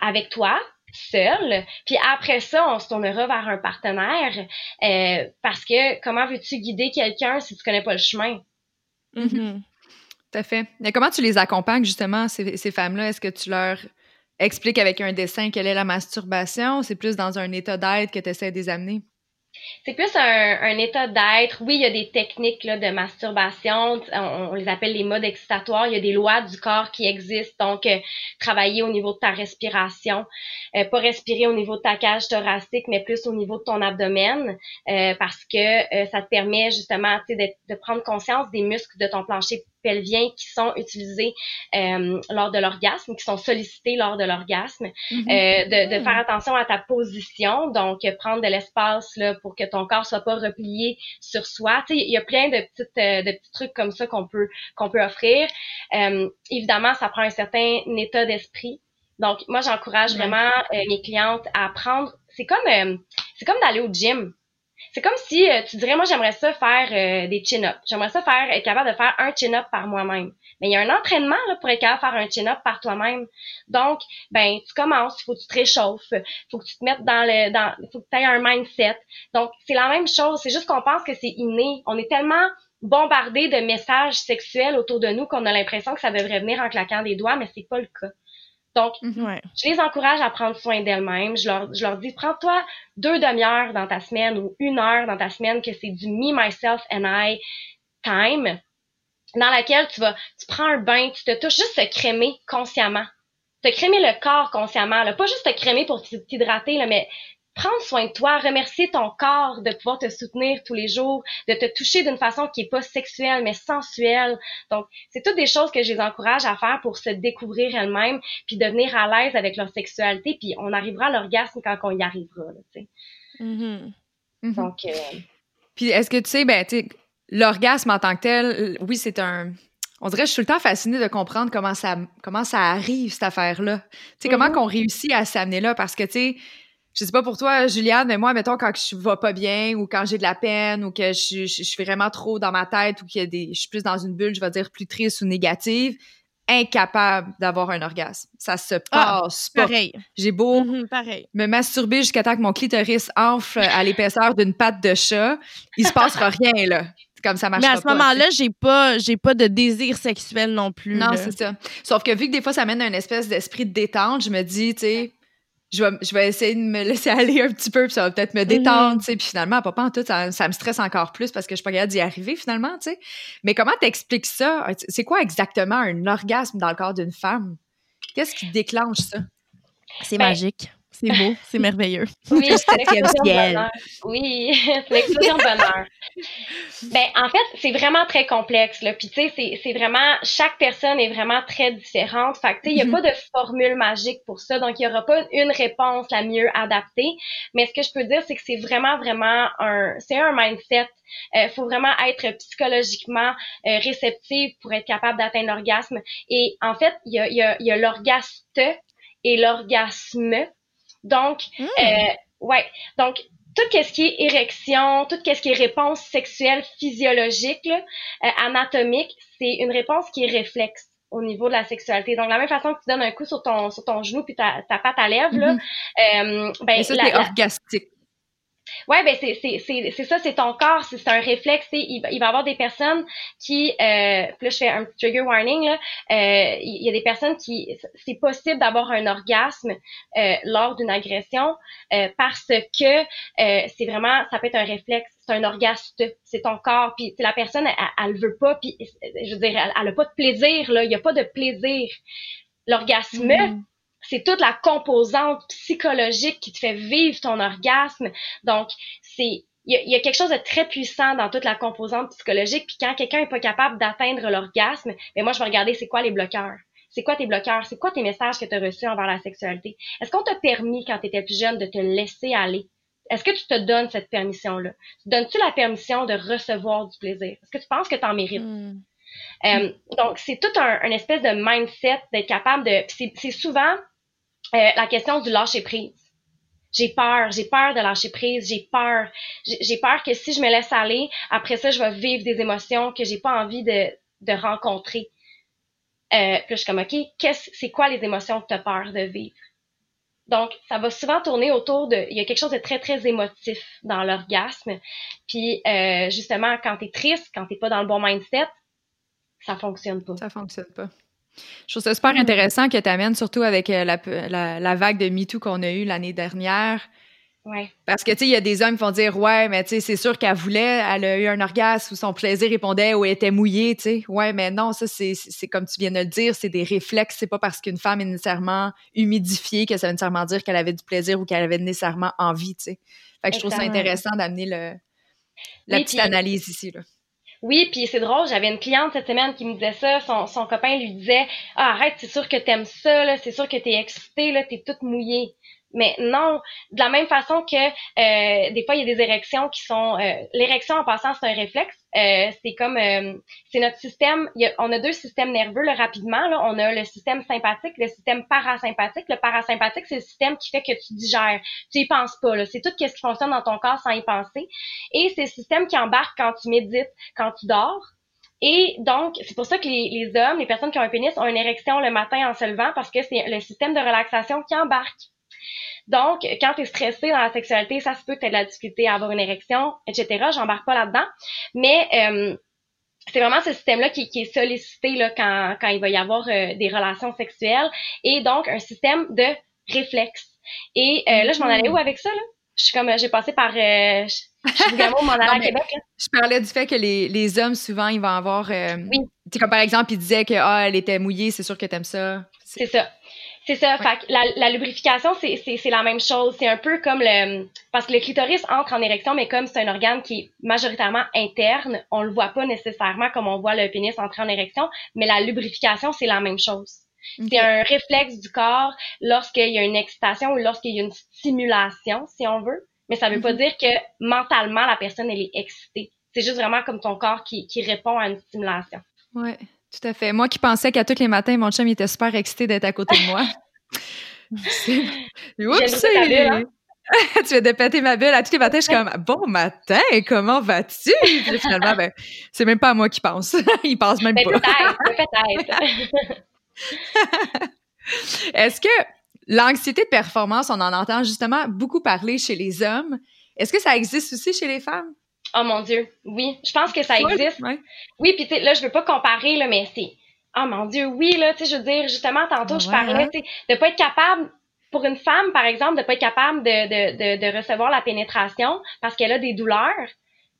avec toi, seul. Puis après ça, on se tournera vers un partenaire. Euh, parce que comment veux-tu guider quelqu'un si tu connais pas le chemin? Mm-hmm. Tout à fait. Mais comment tu les accompagnes, justement, ces, femmes-là? Est-ce que tu leur expliques avec un dessin quelle est la masturbation? C'est plus dans un état d'être que tu essaies de les amener? C'est plus un, état d'être. Oui, il y a des techniques de masturbation. On, les appelle les modes excitatoires. Il y a des lois du corps qui existent. Donc, euh, travailler au niveau de ta respiration. Euh, pas respirer au niveau de ta cage thoracique, mais plus au niveau de ton abdomen. Euh, parce que ça te permet justement de prendre conscience des muscles de ton plancher pelviens qui sont utilisés euh, lors de l'orgasme, qui sont sollicités lors de l'orgasme, mhm. euh, de, de, faire attention à ta position, donc prendre de l'espace là pour que ton corps soit pas replié sur soi. Tu sais, il y a plein de petites euh, de petits trucs comme ça qu'on peut qu'on peut offrir. évidemment, ça prend un certain état d'esprit Donc, moi, j'encourage vraiment euh, mes clientes à apprendre. C'est comme, euh, c'est comme d'aller au gym. C'est comme si euh, tu dirais, moi, j'aimerais ça faire des chin-ups. J'aimerais ça faire, être capable de faire un chin-up par moi-même. Mais il y a un entraînement là, pour être capable de faire un chin-up par toi-même. Donc, ben, tu commences, il faut que tu te réchauffes, il faut que tu te mettes dans le, dans, faut que tu aies un mindset. Donc, c'est la même chose. C'est juste qu'on pense que c'est inné. On est tellement bombardé de messages sexuels autour de nous qu'on a l'impression que ça devrait venir en claquant des doigts, mais c'est pas le cas. Donc, mhm. je les encourage à prendre soin d'elles-mêmes. Je leur, je leur dis, prends-toi deux demi-heures dans ta semaine ou une heure dans ta semaine que c'est du me, myself and I time dans laquelle tu vas, tu prends un bain, tu te touches juste te crémer consciemment. Te crémer le corps consciemment, là. pas juste te crémer pour t'hydrater, là, mais prendre soin de toi, remercier ton corps de pouvoir te soutenir tous les jours, de te toucher d'une façon qui est pas sexuelle mais sensuelle. Donc, c'est toutes des choses que je les encourage à faire pour se découvrir elles-mêmes, puis devenir à l'aise avec leur sexualité, puis on arrivera à l'orgasme quand on y arrivera. Mm-hmm. Mm-hmm. Donc, euh... puis est-ce que tu sais, ben, tu l'orgasme en tant que tel, oui, c'est un on dirait que je suis tout le temps fascinée de comprendre comment ça, comment ça arrive, cette affaire-là. Tu sais, comment mm-hmm. qu'on réussit à s'amener là, parce que, tu sais, je sais pas pour toi, Juliane, mais moi, mettons, quand je vais pas bien ou quand j'ai de la peine ou que je, je, suis vraiment trop dans ma tête ou que des, je suis plus dans une bulle, je vais dire plus triste ou négative, incapable d'avoir un orgasme. Ça se ah, passe pas. Pareil. J'ai beau mhm, pareil. me masturber jusqu'à temps que mon clitoris enfle à l'épaisseur d'une patte de chat, il se passera rien, là. Comme ça marche Mais à ce moment-là, j'ai pas, j'ai pas de désir sexuel non plus. Non, c'est ça. Sauf que vu que des fois, ça mène à une espèce d'esprit de détente, je me dis, tu sais, je vais, essayer de me laisser <laughs> aller un petit peu, puis ça va peut-être me détendre, tu sais. Puis finalement, papa, en tout, ça, me stresse encore plus parce que je suis pas capable d'y arriver finalement, tu sais. Mais comment t'expliques ça? C'est quoi exactement un orgasme dans le corps d'une femme? Qu'est-ce qui déclenche ça? C'est ben, magique. C'est beau, c'est <laughs> merveilleux. Oui, c'est l'explosion de bonheur. Oui, c'est <laughs> l'explosion de bonheur. Ben, en fait, c'est vraiment très complexe, là. Puis, tu sais, c'est vraiment, chaque personne est vraiment très différente. Fait que, tu sais, il n'y a mm-hmm. pas de formule magique pour ça. Donc, il n'y aura pas une réponse la mieux adaptée. Mais ce que je peux dire, c'est que c'est vraiment, vraiment un, c'est un mindset. Il euh, faut vraiment être psychologiquement euh, réceptif pour être capable d'atteindre l'orgasme. Et en fait, il y a, y a, y a l'orgaste et l'orgasme. Donc, hmm. euh, ouais. Donc, tout ce qui est érection, tout ce qui est réponse sexuelle physiologique, là, euh, anatomique, c'est une réponse qui est réflexe au niveau de la sexualité. Donc, la même façon que tu donnes un coup sur ton, sur ton genou puis ta, ta patte à lèvres, là, mm-hmm. euh, ben, ça, c'est orgastique. Ouais, ben c'est ça, c'est ton corps, c'est un réflexe. Il, il va y avoir des personnes qui, euh, là je fais un trigger warning là, euh, il y a des personnes qui, c'est possible d'avoir un orgasme euh, lors d'une agression euh, parce que c'est vraiment, ça peut être un réflexe, c'est un orgasme, c'est ton corps, puis la personne elle, elle, veut pas, puis je veux dire, elle, elle a pas de plaisir là, il y a pas de plaisir. L'orgasme mm c'est toute la composante psychologique qui te fait vivre ton orgasme. Donc, c'est il y, a, quelque chose de très puissant dans toute la composante psychologique. Puis quand quelqu'un est pas capable d'atteindre l'orgasme, mais ben moi je vais regarder c'est quoi les bloqueurs. C'est quoi tes bloqueurs? C'est quoi tes messages que tu as reçus envers la sexualité? Est-ce qu'on t'a permis, quand tu étais plus jeune, de te laisser aller? Est-ce que tu te donnes cette permission-là? Donnes-tu la permission de recevoir du plaisir? Est-ce que tu penses que tu en mérites? Hmm. Euh, donc, c'est tout un, un, espèce de mindset d'être capable de... C'est souvent euh, la question du lâcher prise. J'ai peur, j'ai peur de lâcher prise, j'ai peur. J'ai peur que si je me laisse aller, après ça, je vais vivre des émotions que j'ai pas envie de, de rencontrer. Euh, puis je suis comme, OK, qu'est-ce, c'est quoi les émotions que tu as peur de vivre? Donc, ça va souvent tourner autour de... Il y a quelque chose de très, très émotif dans l'orgasme. Puis, euh, justement, quand tu es triste, quand tu pas dans le bon mindset, ça fonctionne pas. Ça fonctionne pas. Je trouve ça super intéressant que tu amènes, surtout avec euh, la, la, vague de MeToo qu'on a eue l'année dernière. Ouais. Parce que, tu sais, il y a des hommes qui vont dire, ouais, mais tu sais, c'est sûr qu'elle voulait, elle a eu un orgasme ou son plaisir répondait ou elle était mouillée, tu sais. Ouais, mais non, ça, c'est comme tu viens de le dire, c'est des réflexes. C'est pas parce qu'une femme est nécessairement humidifiée que ça veut nécessairement dire qu'elle avait du plaisir ou qu'elle avait nécessairement envie, tu sais. Fait que je trouve ça intéressant d'amener la petite analyse ici, là. Oui, puis c'est drôle, j'avais une cliente cette semaine qui me disait ça, son, copain lui disait Ah, arrête, c'est sûr que t'aimes ça, c'est sûr que t'es excitée, là, t'es toute mouillée. Mais non, de la même façon que euh, des fois il y a des érections qui sont euh, l'érection en passant c'est un réflexe. Euh, c'est comme c'est notre système. on a deux systèmes nerveux là, rapidement. Là, on a le système sympathique, le système parasympathique. Le parasympathique c'est le système qui fait que tu digères, tu y penses pas. Là, c'est tout ce qui fonctionne dans ton corps sans y penser. Et c'est le système qui embarque quand tu médites, quand tu dors. Et donc, c'est pour ça que les, les hommes, les personnes qui ont un pénis, ont une érection le matin en se levant parce que c'est le système de relaxation qui embarque. Donc, quand tu es stressé dans la sexualité, ça se peut que tu aies de la difficulté à avoir une érection, etc. J'embarque pas là-dedans. Mais euh, c'est vraiment ce système-là qui, est sollicité là, quand, quand il va y avoir euh, des relations sexuelles. Et donc, un système de réflexe. Et euh, là, je m'en allais où avec ça? Là? Je suis comme, j'ai passé par... je, suis m'en allais <laughs> à Québec. Je parlais du fait que les, les hommes, souvent, ils vont avoir... oui. Tu comme par exemple, ils disaient que ah, elle était mouillée, c'est sûr que t'aimes ça. C'est ça. C'est ça. Fait la, la, lubrification, c'est, c'est, la même chose. C'est un peu comme le. Parce que le clitoris entre en érection, mais comme c'est un organe qui est majoritairement interne, on le voit pas nécessairement comme on voit le pénis entrer en érection, mais la lubrification, c'est la même chose. C'est un réflexe du corps lorsqu'il y a une excitation ou lorsqu'il y a une stimulation, si on veut. Mais ça veut pas mhm. dire que mentalement, la personne, elle est excitée. C'est juste vraiment comme ton corps qui, qui répond à une stimulation. Ouais. Tout à fait. Moi qui pensais qu'à tous les matins, mon chum était super excité d'être à côté de moi. <laughs> Oups! Hein? <laughs> tu viens de péter ma bulle. À tous les matins, je suis comme Bon matin, comment vas-tu? finalement, ben, c'est même pas à moi qui pense. <laughs> Il pense même ben, pas. Peut-être, peut-être. Est-ce que l'anxiété de performance, on en entend justement beaucoup parler chez les hommes. Est-ce que ça existe aussi chez les femmes? Oh mon Dieu, oui. Je pense que ça existe. Oui, puis tu sais, là, je veux pas comparer, là, mais c'est. Oh mon Dieu, oui, là, tu sais, je veux dire, justement, tantôt, je parlais, tu sais, de pas être capable, pour une femme, par exemple, de pas être capable de, de, de, de recevoir la pénétration parce qu'elle a des douleurs.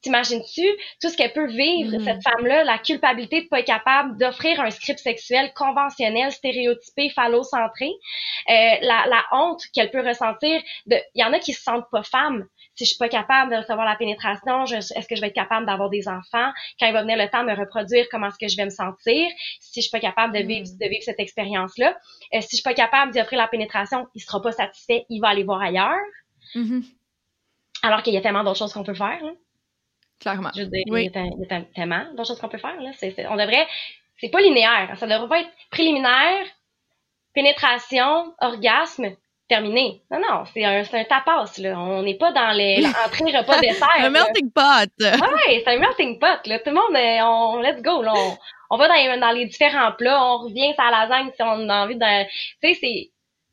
T'imagines-tu tout ce qu'elle peut vivre, mm. cette femme-là, la culpabilité de pas être capable d'offrir un script sexuel conventionnel, stéréotypé, phallocentré, euh, la, la honte qu'elle peut ressentir. Il y en a qui se sentent pas femmes si je suis pas capable de recevoir la pénétration, est-ce que je vais être capable d'avoir des enfants? Quand il va venir le temps de me reproduire, comment est-ce que je vais me sentir? Si je suis pas capable de vivre, hmm. de vivre cette expérience-là, euh, si je suis pas capable d'y offrir la pénétration, il sera pas satisfait, il va aller voir ailleurs. Mm-hmm. Alors qu'il y a tellement d'autres choses qu'on peut faire. Là. Clairement. Je veux dire, il, y a, tellement d'autres choses qu'on peut faire. Là. on devrait, c'est pas linéaire. Ça devrait pas être préliminaire, pénétration, orgasme, terminé. Non, non, c'est un, un tapas, là. On n'est pas dans <laughs> l'entrée repas dessert. un melting pot. Oui, c'est un melting pot, là. Tout le monde, on, let's go, là. On, va dans, dans, les différents plats, on revient sur la lasagne si on a envie de. Tu sais, c'est.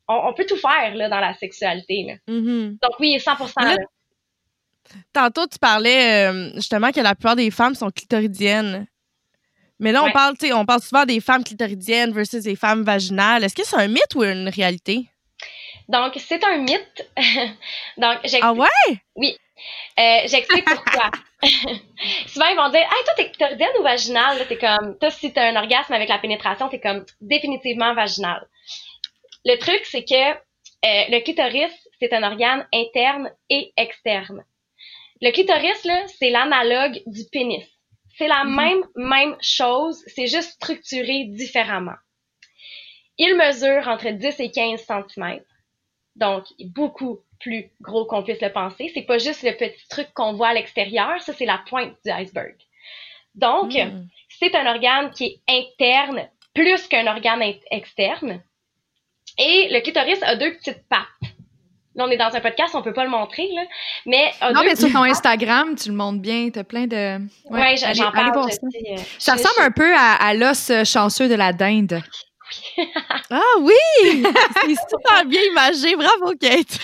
On, peut tout faire, là, dans la sexualité, là. Mm-hmm. Donc, oui, 100 là, Tantôt, tu parlais euh, justement que la plupart des femmes sont clitoridiennes. Mais là, on parle, on parle souvent des femmes clitoridiennes versus des femmes vaginales. Est-ce que c'est un mythe ou une réalité? Donc, c'est un mythe. <laughs> Donc, Ah ouais? Oui. Euh, j'explique pourquoi. <laughs> Souvent, ils vont dire Hey, toi, t'es clitoridienne ou vaginale? T'es comme, toi, si t'as un orgasme avec la pénétration, t'es comme définitivement vaginal. Le truc, c'est que euh, le clitoris, c'est un organe interne et externe. Le clitoris, là, c'est l'analogue du pénis. C'est la mm-hmm. même, même chose, c'est juste structuré différemment. Il mesure entre 10 et 15 cm. Donc, beaucoup plus gros qu'on puisse le penser. C'est pas juste le petit truc qu'on voit à l'extérieur, ça c'est la pointe du iceberg. Donc, hmm. c'est un organe qui est interne plus qu'un organe externe. Et le clitoris a deux petites pattes. Là, on est dans un podcast, on peut pas le montrer, là. Mais non, mais sur ton Instagram, tu le montres bien. T'as plein de. Ouais, j'en parle. ça. Euh, ça ressemble un peu à, à l'os chanceux de la dinde <laughs> ah oui! C'est super bien imagé. Bravo, Kate!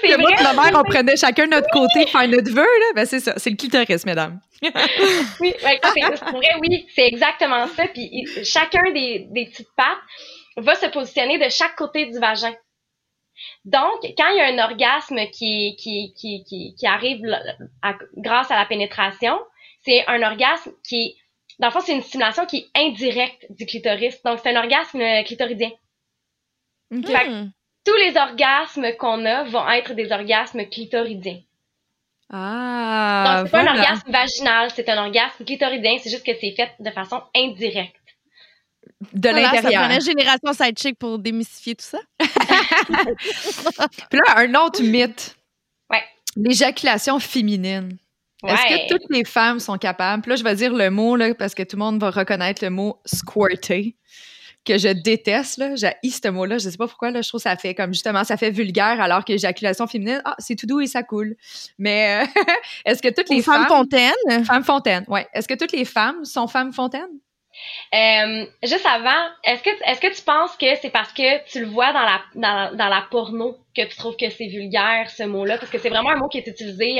c'est moi et ma mère, on prenait chacun notre côté faire notre vœu, là. Ben, c'est ça. C'est le clitoris, mesdames. <laughs> oui, ben, c'est vrai, oui, c'est exactement ça. Puis chacun des, des petites pattes va se positionner de chaque côté du vagin. Donc, quand il y a un orgasme qui, qui, qui, qui, qui arrive grâce à la pénétration, c'est un orgasme qui dans le fond, c'est une stimulation qui est indirecte du clitoris. Donc, c'est un orgasme clitoridien. tous les orgasmes qu'on a vont être des orgasmes clitoridiens. Ah, Donc, c'est pas un orgasme vaginal, c'est un orgasme clitoridien, c'est juste que c'est fait de façon indirecte. De l'intérieur. Ça prenait Génération Sidechick pour démystifier tout ça. Puis là, un autre mythe. Ouais. L'éjaculation féminine. Est-ce que toutes les femmes sont capables? Puis là, je vais dire le mot, là, parce que tout le monde va reconnaître le mot squirter, que je déteste, là. J'ai ce mot-là. Je sais pas pourquoi, là. Je trouve que ça fait comme, justement, ça fait vulgaire, alors que l'éjaculation féminine, ah, c'est tout doux et ça coule. Mais euh, <laughs> est-ce que toutes les femmes. Femmes fontaines? Femmes fontaines, ouais. Est-ce que toutes les femmes sont femmes fontaines? Euh, juste avant, est-ce que est-ce que tu penses que c'est parce que tu le vois dans la dans, dans la porno que tu trouves que c'est vulgaire ce mot-là? Parce que c'est vraiment un mot qui est utilisé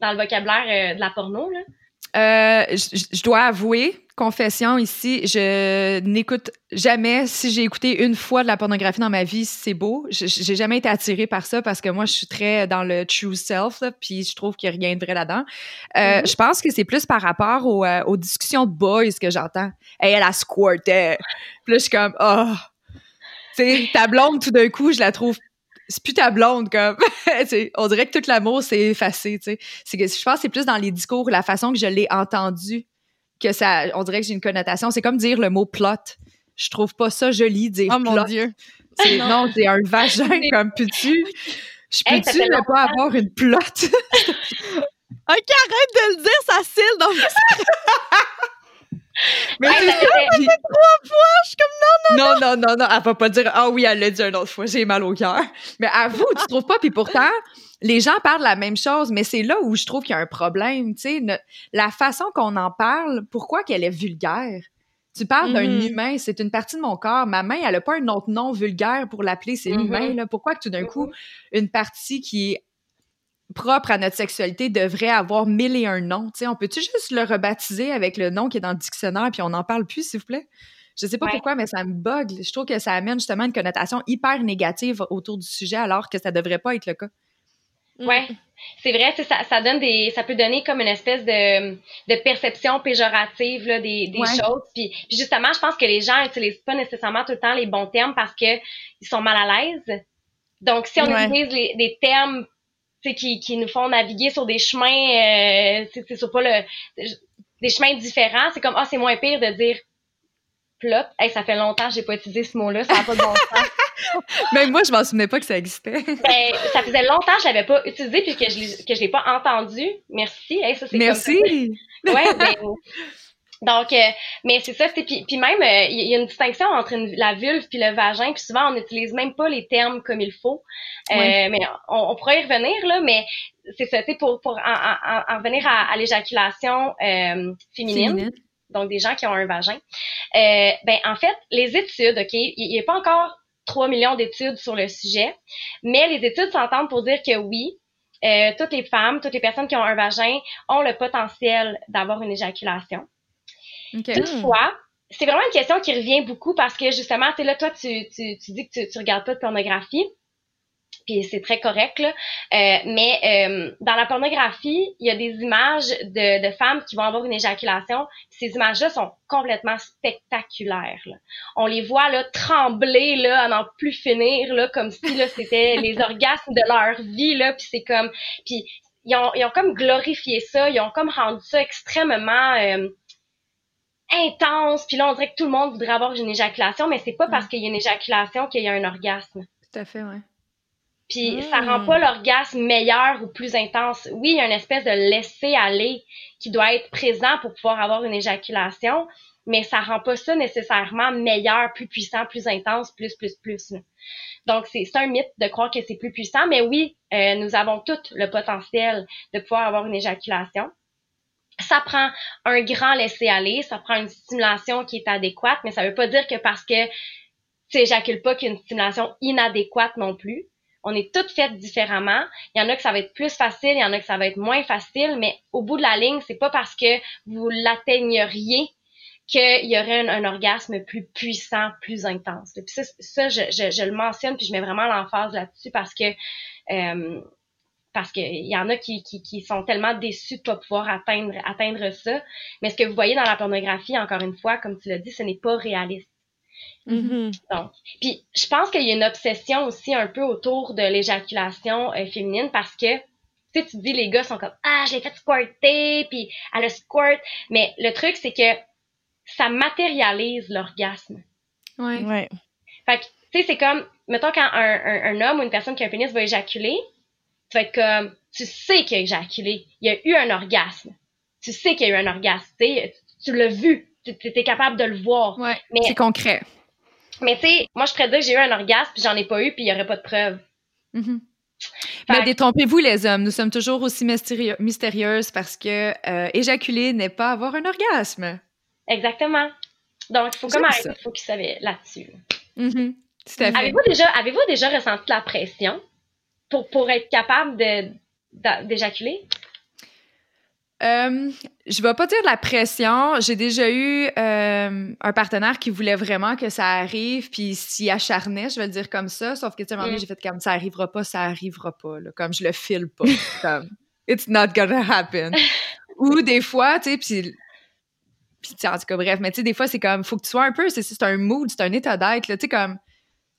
dans le vocabulaire euh, de la porno là? Euh, je dois avouer, confession ici, je n'écoute jamais. Si j'ai écouté une fois de la pornographie dans ma vie, c'est beau. J'ai jamais été attirée par ça parce que moi, je suis très dans le true self, puis je trouve qu'il n'y a rien de vrai là-dedans. Euh, mm-hmm. Je pense que c'est plus par rapport euh, aux, discussions de boys que j'entends. Hey, elle a squirté. Puis là, je suis comme, oh. Tu sais, ta blonde, tout d'un coup, je la trouve c'est plus ta blonde comme. <laughs> On dirait que tout l'amour s'est effacé tu sais. C'est que je pense que c'est plus dans les discours la façon que je l'ai entendu que ça on dirait que j'ai une connotation. C'est comme dire le mot plot. Je trouve pas ça joli dire oh mon dieu. Non. c'est un vagin <laughs> comme peux-tu? Je peux-tu ne pas avoir une plot? Ok, arrête de le dire, ça cille dans <laughs> Mais c'est ça, trois fois, je suis comme non, non, non. Non, non, non, elle va pas dire ah oui, elle l'a dit une autre fois, j'ai mal au cœur. Mais avoue, tu trouves pas, puis pourtant, les gens parlent la même chose, mais c'est là où je trouve qu'il y a un problème, tu sais, la façon qu'on en parle, pourquoi qu'elle est vulgaire? Tu parles d'un mm-hmm. humain, c'est une partie de mon corps. Ma main, elle a pas un autre nom vulgaire pour l'appeler, c'est mm humain. Là. Pourquoi que tout d'un coup, une partie qui est propre à notre sexualité devrait avoir mille et un noms. on peut-tu juste le rebaptiser avec le nom qui est dans le dictionnaire puis on n'en parle plus, s'il vous plaît? Je sais pas pourquoi, mais ça me bug. Je trouve que ça amène justement une connotation hyper négative autour du sujet alors que ça devrait pas être le cas. Ouais, c'est vrai, ça, ça donne des, ça peut donner comme une espèce de, de perception péjorative là, des, des choses. Puis, justement, je pense que les gens n'utilisent pas nécessairement tout le temps les bons termes parce que ils sont mal à l'aise. Donc, si on utilise les, des termes qui, qui nous font naviguer sur des chemins, euh, c'est sur pas le, des chemins différents. C'est comme, ah, c'est moins pire de dire plot. Hey, ça fait longtemps que j'ai pas utilisé ce mot-là, ça n'a pas de bon sens. <laughs> Même moi, je m'en souvenais pas que ça existait. <laughs> ben, ça faisait longtemps que je l'avais pas utilisé puis que je que je l'ai pas entendu. Merci. Hey, ça, Merci. Comme ouais, ben, donc, euh, mais c'est ça, c'est puis, puis même euh, il y a une distinction entre la vulve puis le vagin, puis souvent on n'utilise même pas les termes comme il faut. Euh, mais on, pourrait y revenir là, mais c'est ça, tu pour pour en, revenir à, l'éjaculation féminine, donc des gens qui ont un vagin. ben en fait, les études, ok, il n'y a pas encore 3 millions d'études sur le sujet, mais les études s'entendent pour dire que oui, toutes les femmes, toutes les personnes qui ont un vagin ont le potentiel d'avoir une éjaculation. Toutefois, c'est vraiment une question qui revient beaucoup parce que justement, tu là, toi, tu, tu, tu dis que tu, tu regardes pas de pornographie. Puis c'est très correct, là. Euh, mais euh, dans la pornographie, il y a des images de, de femmes qui vont avoir une éjaculation. Ces images-là sont complètement spectaculaires. Là. On les voit là trembler là, à n'en plus finir, là, comme si là c'était <laughs> les orgasmes de leur vie. Là, puis c'est comme, puis ils ont, ils ont comme glorifié ça, ils ont comme rendu ça extrêmement euh, intense, puis là, on dirait que tout le monde voudrait avoir une éjaculation, mais c'est pas parce qu'il y a une éjaculation qu'il y a un orgasme. Tout à fait, ouais. Puis ça rend pas l'orgasme meilleur ou plus intense. Oui, il y a une espèce de laisser aller qui doit être présent pour pouvoir avoir une éjaculation, mais ça rend pas ça nécessairement meilleur, plus puissant, plus intense, plus, plus, plus. Donc, c'est un mythe de croire que c'est plus puissant, mais oui, euh, nous avons tout le potentiel de pouvoir avoir une éjaculation ça prend un grand laisser-aller, ça prend une stimulation qui est adéquate, mais ça veut pas dire que parce que tu éjacules pas qu'il y a une stimulation inadéquate non plus. On est toutes faites différemment. Il y en a que ça va être plus facile, il y en a que ça va être moins facile, mais au bout de la ligne, c'est pas parce que vous l'atteigneriez qu'il y aurait un, orgasme plus puissant, plus intense. Puis ça, ça je, je, le mentionne, puis je mets vraiment l'emphase là-dessus parce que euh, parce qu'il y en a qui, qui, qui, sont tellement déçus de pas pouvoir atteindre, atteindre ça. Mais ce que vous voyez dans la pornographie, encore une fois, comme tu l'as dit, ce n'est pas réaliste. Mm-hmm. Donc, puis je pense qu'il y a une obsession aussi un peu autour de l'éjaculation euh, féminine parce que tu sais, tu dis les gars sont comme ah je l'ai fait squirter puis elle a squirt, mais le truc c'est que ça matérialise l'orgasme. Ouais. ouais. Fait que, tu sais, c'est comme, mettons, quand un, un, homme ou une personne qui a un pénis va éjaculer, tu vas être comme, tu sais qu'il a éjaculé. Il y a eu un orgasme. Tu sais qu'il y a eu un orgasme. Tu, tu l'as vu. Tu es capable de le voir. Ouais, c'est concret. Mais tu sais, moi, je pourrais dire que j'ai eu un orgasme, puis j'en ai pas eu, puis il y aurait pas de preuves. Mm Mais détrompez-vous, les hommes. Nous sommes toujours aussi mystérieuses parce que euh, éjaculer n'est pas avoir un orgasme. Exactement. Donc, il faut comme arrêter faut qu'il savait là-dessus. Mm Avez-vous déjà, avez déjà ressenti la pression? Pour, pour être capable d'éjaculer? Euh, je vais pas dire de la pression. J'ai déjà eu euh, un partenaire qui voulait vraiment que ça arrive, puis s'y acharnait, je vais le dire comme ça. Sauf que, tu sais, à un moment donné, mm. j'ai fait comme ça arrivera pas, ça arrivera pas. comme je le file pas. <laughs> comme it's not gonna happen. <laughs> Ou des fois, tu sais, puis. Puis, en tout cas, bref, mais tu sais, des fois, c'est comme, faut que tu sois un peu, c'est un mood, c'est un état d'être, tu sais, comme,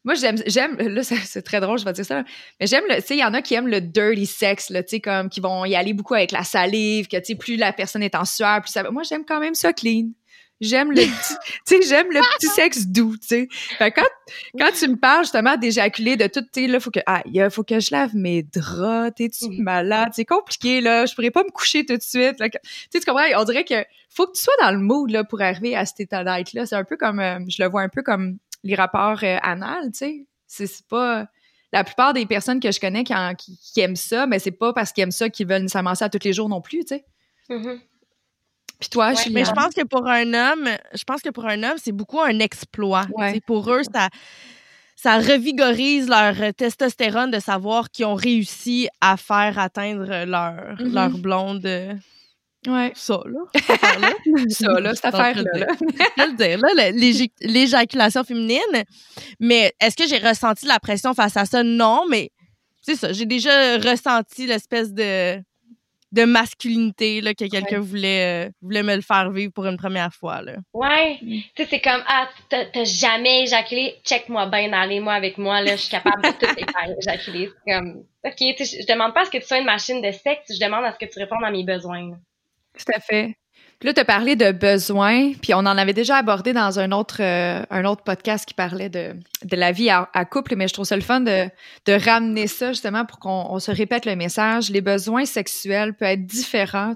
moi, j'aime, j'aime, <laughs> là, c'est très drôle, je vais dire ça, mais j'aime, tu sais, il y en a qui aiment le dirty sex, là, tu sais, comme, qui vont y aller beaucoup avec la salive, que, tu sais, plus la personne est en sueur, plus ça Moi, j'aime quand même ça clean. J'aime le <laughs> petit, tu sais, j'aime le petit <laughs> sexe doux, tu sais. Fait quand, quand tu me parles, justement, d'éjaculer, de tout, tu sais, là, faut que, ah, il faut que je lave mes draps, t'es-tu malade? C'est compliqué, là, je pourrais pas me coucher tout de suite, Tu sais, tu comprends? On dirait que faut que tu sois dans le mood, là, pour arriver à cet état d'être-là. C'est un peu comme, euh, je le vois un peu comme les rapports euh, anal, tu sais. C'est pas la plupart des personnes que je connais qui, qui, aiment ça, mais c'est pas parce qu'ils aiment ça qu'ils veulent nécessairement ça tous les jours non plus, tu sais. Mm-hmm. Puis toi, je Mais je pense que pour un homme, je pense que pour un homme, c'est beaucoup un exploit. Pour eux, ça, ça revigorise leur testostérone de savoir qu'ils ont réussi à faire atteindre leur, mm-hmm. leur blonde Ouais. Ça, là. ça, là, cette affaire-là. <laughs> Le dire, là, l'éjaculation féminine. Mais est-ce que j'ai ressenti la pression face à ça? Non, mais c'est ça. J'ai déjà ressenti l'espèce de, de masculinité là, que quelqu'un voulait, euh, voulait me le faire vivre pour une première fois. Là. Ouais. Mm. Tu sais, c'est comme, ah, t'as jamais éjaculé, check-moi bien, allez-moi avec moi, là, je suis capable de tout éjaculer. C'est comme, OK, je demande pas à ce que tu sois une machine de sexe, je demande à ce que tu répondes à mes besoins. Tout à fait. Là, tu as parlé de besoins, puis on en avait déjà abordé dans un autre, euh, un autre podcast qui parlait de, de la vie à, couple, mais je trouve ça le fun de, de ramener ça justement pour qu'on se répète le message. Les besoins sexuels peuvent être différents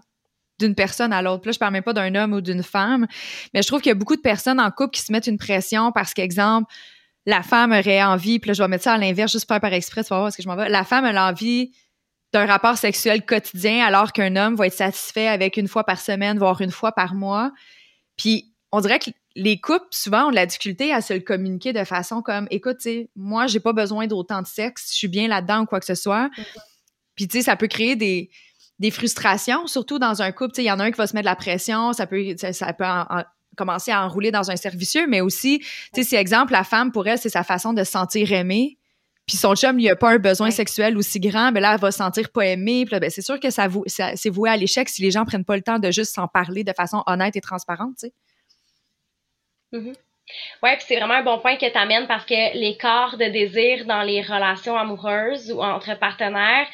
d'une personne à l'autre. Là, je parle même pas d'un homme ou d'une femme, mais je trouve qu'il y a beaucoup de personnes en couple qui se mettent une pression parce qu'exemple, la femme aurait envie, puis là, je vais mettre ça à l'inverse juste faire par exprès, tu vas voir ce que je m'en vais. La femme a l'envie d'un rapport sexuel quotidien alors qu'un homme va être satisfait avec une fois par semaine, voire une fois par mois. Puis on dirait que les couples, souvent, ont de la difficulté à se le communiquer de façon comme écoute, moi, j'ai pas besoin d'autant de sexe, je suis bien là-dedans ou quoi que ce soit. Puis, tu sais, ça peut créer des, des frustrations, surtout dans un couple. Tu sais, il y en a un qui va se mettre de la pression, ça peut, ça, peut commencer à enrouler dans un servicieux, mais aussi, tu sais, si exemple, la femme, pour elle, c'est sa façon de se sentir aimée puis son chum, il a pas un besoin sexuel aussi grand, mais là, elle va se sentir pas aimée. Puis ben, c'est sûr que ça, c'est voué à l'échec si les gens prennent pas le temps de juste s'en parler de façon honnête et transparente, tu sais. Mm-hmm. Oui, puis c'est vraiment un bon point que tu amènes parce que l'écart de désir dans les relations amoureuses ou entre partenaires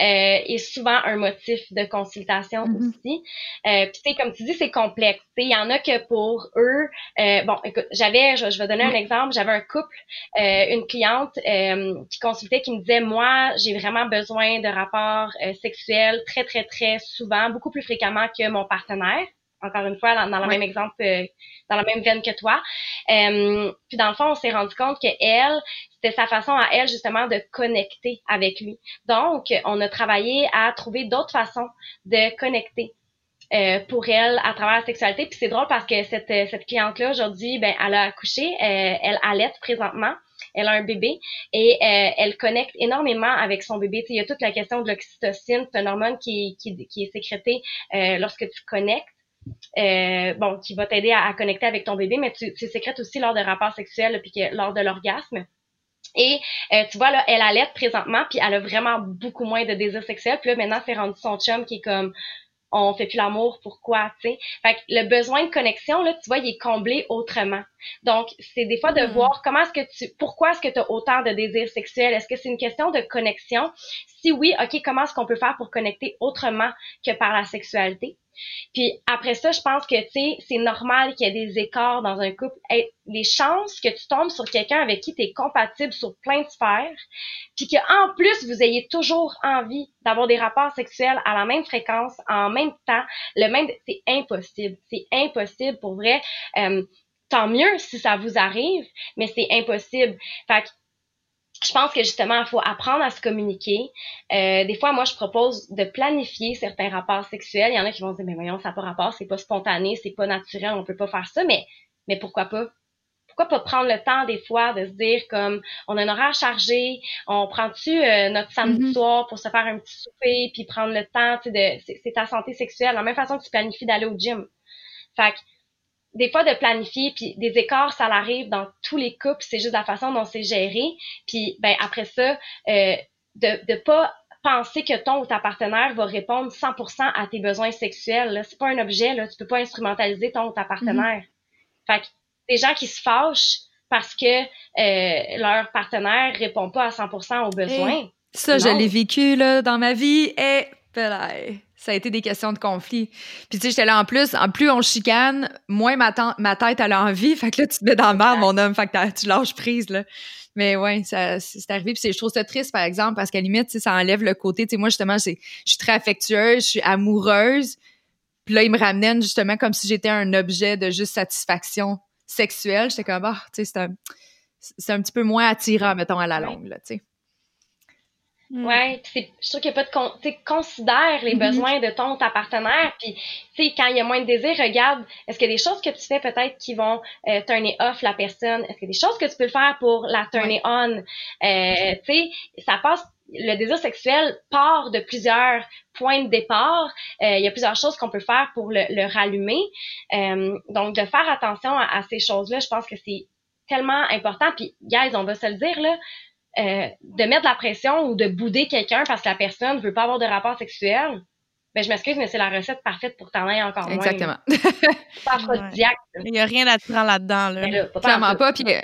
euh, est souvent un motif de consultation mm-hmm. aussi. Euh, puis tu sais, comme tu dis, c'est complexe. Il y en a que pour eux, euh, bon, écoute, j'avais, je, vais donner un exemple, j'avais un couple, euh, une cliente euh, qui consultait, qui me disait, moi, j'ai vraiment besoin de rapports sexuels très, très, très souvent, beaucoup plus fréquemment que mon partenaire encore une fois, dans, le même exemple, euh, dans la même veine que toi. Euh, puis dans le fond, on s'est rendu compte que elle, c'était sa façon à elle justement de connecter avec lui. Donc, on a travaillé à trouver d'autres façons de connecter. Euh, pour elle à travers la sexualité. Puis c'est drôle parce que cette, cette cliente-là, aujourd'hui, ben, elle a accouché, elle allait présentement, elle a un bébé et elle connecte énormément avec son bébé. il y a toute la question de l'oxytocine, c'est une hormone qui, qui, qui est sécrétée lorsque tu connectes. Euh, bon, qui va t'aider à, connecter avec ton bébé, mais tu, tu sécrètes aussi lors de rapports sexuels puis que, lors de l'orgasme. Et euh, tu vois, là, elle allait présentement, puis elle a vraiment beaucoup moins de désir sexuel. Puis là, maintenant, c'est rendu son chum qui est comme on fait plus l'amour, pourquoi, tu sais? Fait que le besoin de connexion, là, tu vois, il est comblé autrement. Donc, c'est des fois de hmm. voir comment est-ce que tu, pourquoi est-ce que tu as autant de désirs sexuels? Est-ce que c'est une question de connexion? Si oui, OK, comment est-ce qu'on peut faire pour connecter autrement que par la sexualité? Puis après ça, je pense que, tu sais, c'est normal qu'il y ait des écarts dans un couple. les chances que tu tombes sur quelqu'un avec qui tu es compatible sur plein de sphères, puis qu'en plus, vous ayez toujours envie d'avoir des rapports sexuels à la même fréquence, en même temps, le même, c'est impossible. C'est impossible pour vrai. Euh, tant mieux si ça vous arrive, mais c'est impossible. Fait que je pense que justement, il faut apprendre à se communiquer. Euh, des fois, moi, je propose de planifier certains rapports sexuels. Il y en a qui vont dire, mais voyons, ça n'a pas rapport, c'est pas spontané, c'est pas naturel, on peut pas faire ça. Mais, mais pourquoi pas? Pourquoi pas prendre le temps des fois de se dire comme on a un horaire chargé, on prend-tu euh, notre samedi mm-hmm. soir pour se faire un petit souper, puis prendre le temps, tu sais, de c'est ta santé sexuelle, de la même façon que tu planifies d'aller au gym. Fait que des fois de planifier puis des écarts ça arrive dans tous les couples c'est juste la façon dont c'est géré. Puis ben après ça euh, de de pas penser que ton ou ta partenaire va répondre 100% à tes besoins sexuels là. C'est pas un objet là. Tu peux pas instrumentaliser ton ou ta partenaire. Mm-hmm. fait que des gens qui se fâchent parce que euh, leur partenaire répond pas à 100% aux besoins. Ça je l'ai vécu là dans ma vie. Et ça a été des questions de conflit. Puis tu sais, j'étais là en plus, en plus on chicane, moins ma, ma tête a envie, <laughs> fait que là tu te mets dans le mal, mon homme, fait que tu lâches prise là. Mais ouais, ça c'est arrivé puis je trouve ça triste par exemple parce qu'à limite, ça enlève le côté, tu sais moi justement, je suis très affectueuse, je suis amoureuse. Puis là, il me ramenait justement comme si j'étais un objet de juste satisfaction sexuelle. J'étais comme, ah, tu sais, c'est un, c'est un petit peu moins attirant, mettons, à la longue, là, tu sais. Mm. Ouais, c'est, je trouve qu'il n'y a pas de con, considère les mm-hmm. besoins de ton ta partenaire, puis tu sais quand il y a moins de désir, regarde, est-ce qu'il y a des choses que tu fais peut-être qui vont euh, turner off la personne, est-ce qu'il y a des choses que tu peux faire pour la turner on, euh, tu sais, ça passe le désir sexuel part de plusieurs points de départ. Euh, il y a plusieurs choses qu'on peut faire pour le, le rallumer. Euh, donc, de faire attention à, à ces choses-là, je pense que c'est tellement important. Puis, guys, on va se le dire, là, euh, de mettre de la pression ou de bouder quelqu'un parce que la personne veut pas avoir de rapport sexuel, ben je m'excuse, mais c'est la recette parfaite pour t'en aller encore moins. Exactement. <laughs> pas Il n'y a rien à te prendre là-dedans. Là. Ben pas Clairement pas. Euh,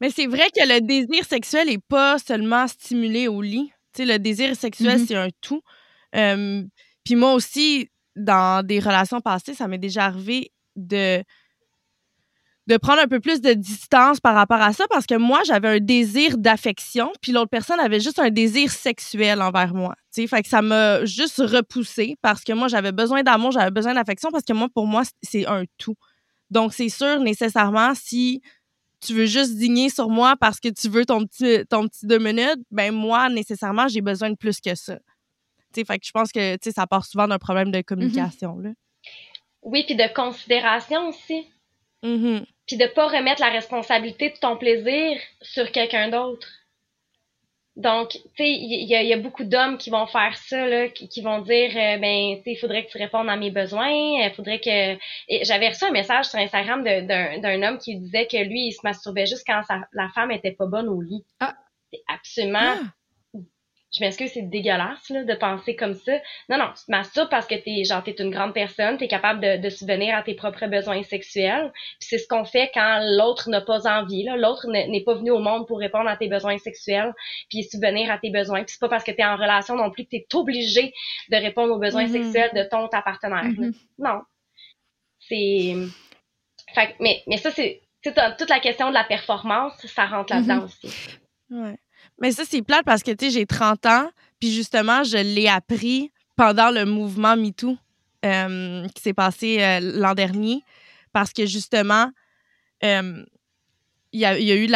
mais c'est vrai que le désir sexuel n'est pas seulement stimulé au lit. sais, le désir sexuel, mm-hmm. c'est un tout. Euh, puis moi aussi, dans des relations passées, ça m'est déjà arrivé de de prendre un peu plus de distance par rapport à ça parce que moi, j'avais un désir d'affection, puis l'autre personne avait juste un désir sexuel envers moi. sais Fait que ça m'a juste repoussé parce que moi, j'avais besoin d'amour, j'avais besoin d'affection parce que moi, pour moi, c'est un tout. Donc, c'est sûr, nécessairement, si tu veux juste digner sur moi parce que tu veux ton petit, ton petit deux minutes, ben moi, nécessairement, j'ai besoin de plus que ça. sais fait que je pense que ça part souvent d'un problème de communication. là. Oui, puis de considération aussi. Mm-hmm puis de pas remettre la responsabilité de ton plaisir sur quelqu'un d'autre. Donc, tu sais, il y, a, beaucoup d'hommes qui vont faire ça, là, qui, vont dire, euh, ben, tu sais, il faudrait que tu répondes à mes besoins, il faudrait que... J'avais reçu un message sur Instagram d'un homme qui disait que lui, il se masturbait juste quand la femme était pas bonne au lit. Ah. C'est absolument ah je m'excuse, c'est dégueulasse là, de penser comme ça. Non, non, tu te masturbes parce que t'es genre t'es une grande personne, t'es capable de, de subvenir à tes propres besoins sexuels. Puis c'est ce qu'on fait quand l'autre n'a pas envie. Là. L'autre n'est pas venu au monde pour répondre à tes besoins sexuels, puis subvenir à tes besoins. Puis c'est pas parce que t'es en relation non plus que t'es obligé de répondre aux besoins mm-hmm. sexuels de ton ta partenaire. Mm-hmm. Non. C'est. Fait, mais, mais ça, c'est toute la question de la performance, ça rentre là-dedans mm-hmm. aussi. Ouais. Mais ça, c'est plate parce que, tu sais, j'ai 30 ans, puis justement, je l'ai appris pendant le mouvement MeToo euh, qui s'est passé euh, l'an dernier. Parce que, justement, euh, il y, a, eu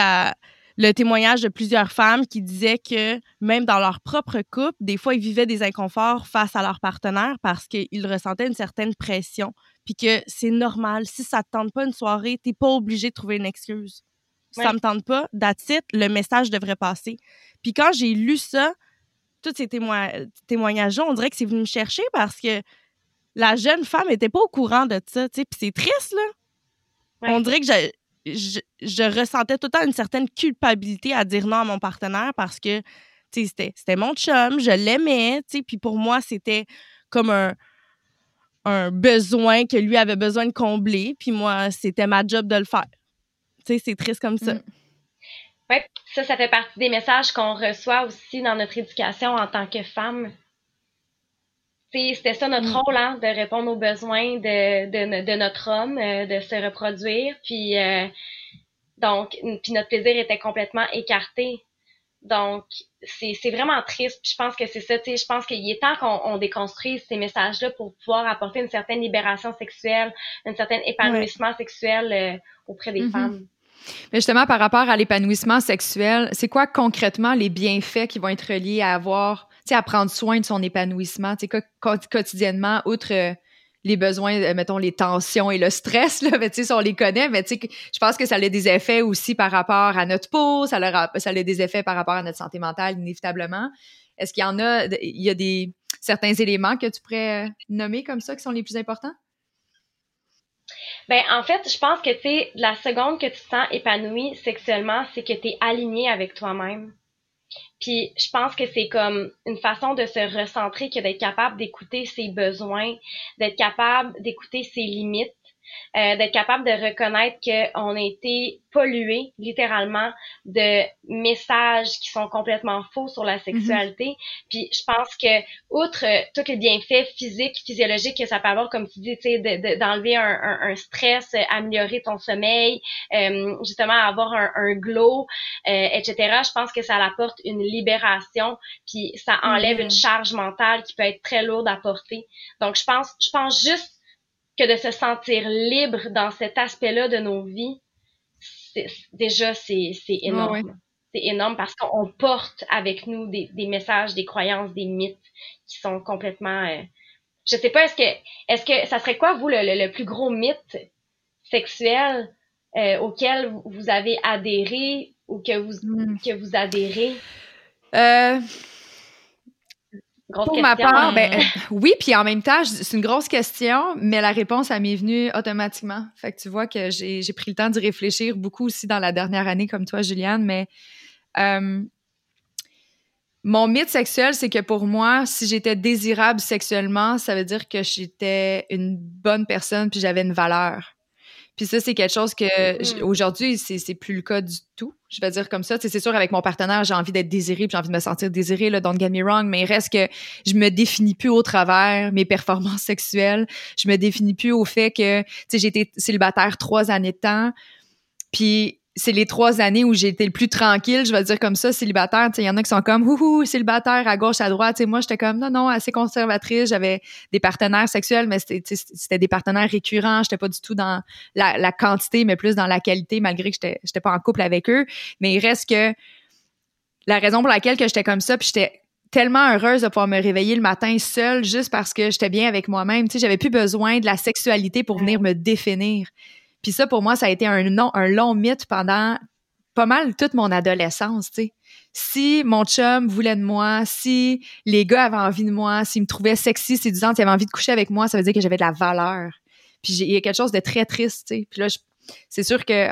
le témoignage de plusieurs femmes qui disaient que même dans leur propre couple, des fois, ils vivaient des inconforts face à leur partenaire parce qu'ils ressentaient une certaine pression. Puis que c'est normal. Si ça te tente pas une soirée, t'es pas obligé de trouver une excuse ça me tente pas, that's le message devrait passer. Puis quand j'ai lu ça, tous ces témoignages-là, on dirait que c'est venu me chercher parce que la jeune femme était pas au courant de ça, tu sais, puis c'est triste, là. On dirait que je, je, ressentais tout le temps une certaine culpabilité à dire non à mon partenaire parce que, tu sais, c'était mon chum, je l'aimais, tu sais, puis pour moi, c'était comme un, un besoin que lui avait besoin de combler, puis moi, c'était ma job de le faire. Tu sais, c'est triste comme ça. Mm. Oui, ça, ça fait partie des messages qu'on reçoit aussi dans notre éducation en tant que femme. C'était ça notre mm. rôle, hein, de répondre aux besoins de, de, de notre homme, euh, de se reproduire. Puis, euh, donc, puis notre plaisir était complètement écarté. Donc, c'est vraiment triste. je pense que c'est ça, tu sais, je pense qu'il est temps qu'on déconstruise ces messages-là pour pouvoir apporter une certaine libération sexuelle, un certain épanouissement sexuel euh, auprès des mm-hmm. femmes. Mais justement, par rapport à l'épanouissement sexuel, c'est quoi concrètement les bienfaits qui vont être liés à avoir, tu sais, à prendre soin de son épanouissement, tu sais, quotidiennement, outre euh, les besoins, euh, mettons, les tensions et le stress, <laughs> là, tu sais, on les connaît, mais tu sais, je pense que ça a des effets aussi par rapport à notre peau, ça a, ça a des effets par rapport à notre santé mentale, inévitablement. Est-ce qu'il y en a, il y a des, certains éléments que tu pourrais nommer comme ça qui sont les plus importants? Ben, en fait, je pense que, tu sais, la seconde que tu te sens épanoui sexuellement, c'est que tu es aligné avec toi-même. Puis je pense que c'est comme une façon de se recentrer que d'être capable d'écouter ses besoins, d'être capable d'écouter ses limites, euh, d'être capable de reconnaître qu'on a été pollué littéralement de messages qui sont complètement faux sur la mhm. sexualité. Puis je pense que outre euh, tous les bienfaits physiques, physiologiques que ça peut avoir, comme tu dis, tu sais, d'enlever un, un, stress, améliorer ton sommeil, euh, justement avoir un, un glow, etc. Je pense que ça apporte une libération, puis ça enlève une mhm. charge mentale qui peut être très lourde à porter. Donc je pense, je pense juste que de se sentir libre dans cet aspect-là de nos vies, déjà, c'est énorme. C'est énorme parce qu'on porte avec nous des, des, messages, des croyances, des mythes qui sont complètement... Euh, je sais pas, est-ce que est-ce que ça serait quoi, vous, le, le, plus gros mythe sexuel euh, auquel vous avez adhéré ou que vous, hmm. que vous adhérez? Euh, pour ma part, ben, euh, <laughs> oui, puis en même temps, c'est une grosse question, mais la réponse, elle m'est venue automatiquement. Fait que tu vois que j'ai pris le temps d'y réfléchir beaucoup aussi dans la dernière année, comme toi, Juliane, mais euh, mon mythe sexuel, c'est que pour moi, si j'étais désirable sexuellement, ça veut dire que j'étais une bonne personne puis j'avais une valeur. Puis ça, c'est quelque chose que mm. aujourd'hui, c'est plus le cas du tout. Je vais dire comme ça. C'est sûr, avec mon partenaire, j'ai envie d'être désirée, j'ai envie de me sentir désirée, là, don't get me wrong, mais il reste que je me définis plus au travers mes performances <laughs> sexuelles. Je me définis plus au fait que, tu sais, j'ai été célibataire trois années de temps. Puis c'est les trois années où j'ai été le plus tranquille, je vais dire comme ça, célibataire. Il y en a qui sont comme ouhou, célibataire à gauche, à droite. T'sais, moi, j'étais comme non, non, assez conservatrice. J'avais des partenaires sexuels, mais c'était des partenaires récurrents. J'étais pas du tout dans la, quantité, mais plus dans la qualité, malgré que j'étais j'étais pas en couple avec eux. Mais il reste que la raison pour laquelle que j'étais comme ça, puis j'étais tellement heureuse de pouvoir me réveiller le matin seule juste parce que j'étais bien avec moi-même. Tu sais, j'avais plus besoin de la sexualité pour venir me définir. Puis ça, pour moi, ça a été un, un long mythe pendant pas mal toute mon adolescence, tu sais. Si mon chum voulait de moi, si les gars avaient envie de moi, s'ils me trouvaient sexy, séduisante, ils avaient envie de coucher avec moi, ça veut dire que j'avais de la valeur. Puis il y a quelque chose de très triste, tu sais. Puis là, c'est sûr que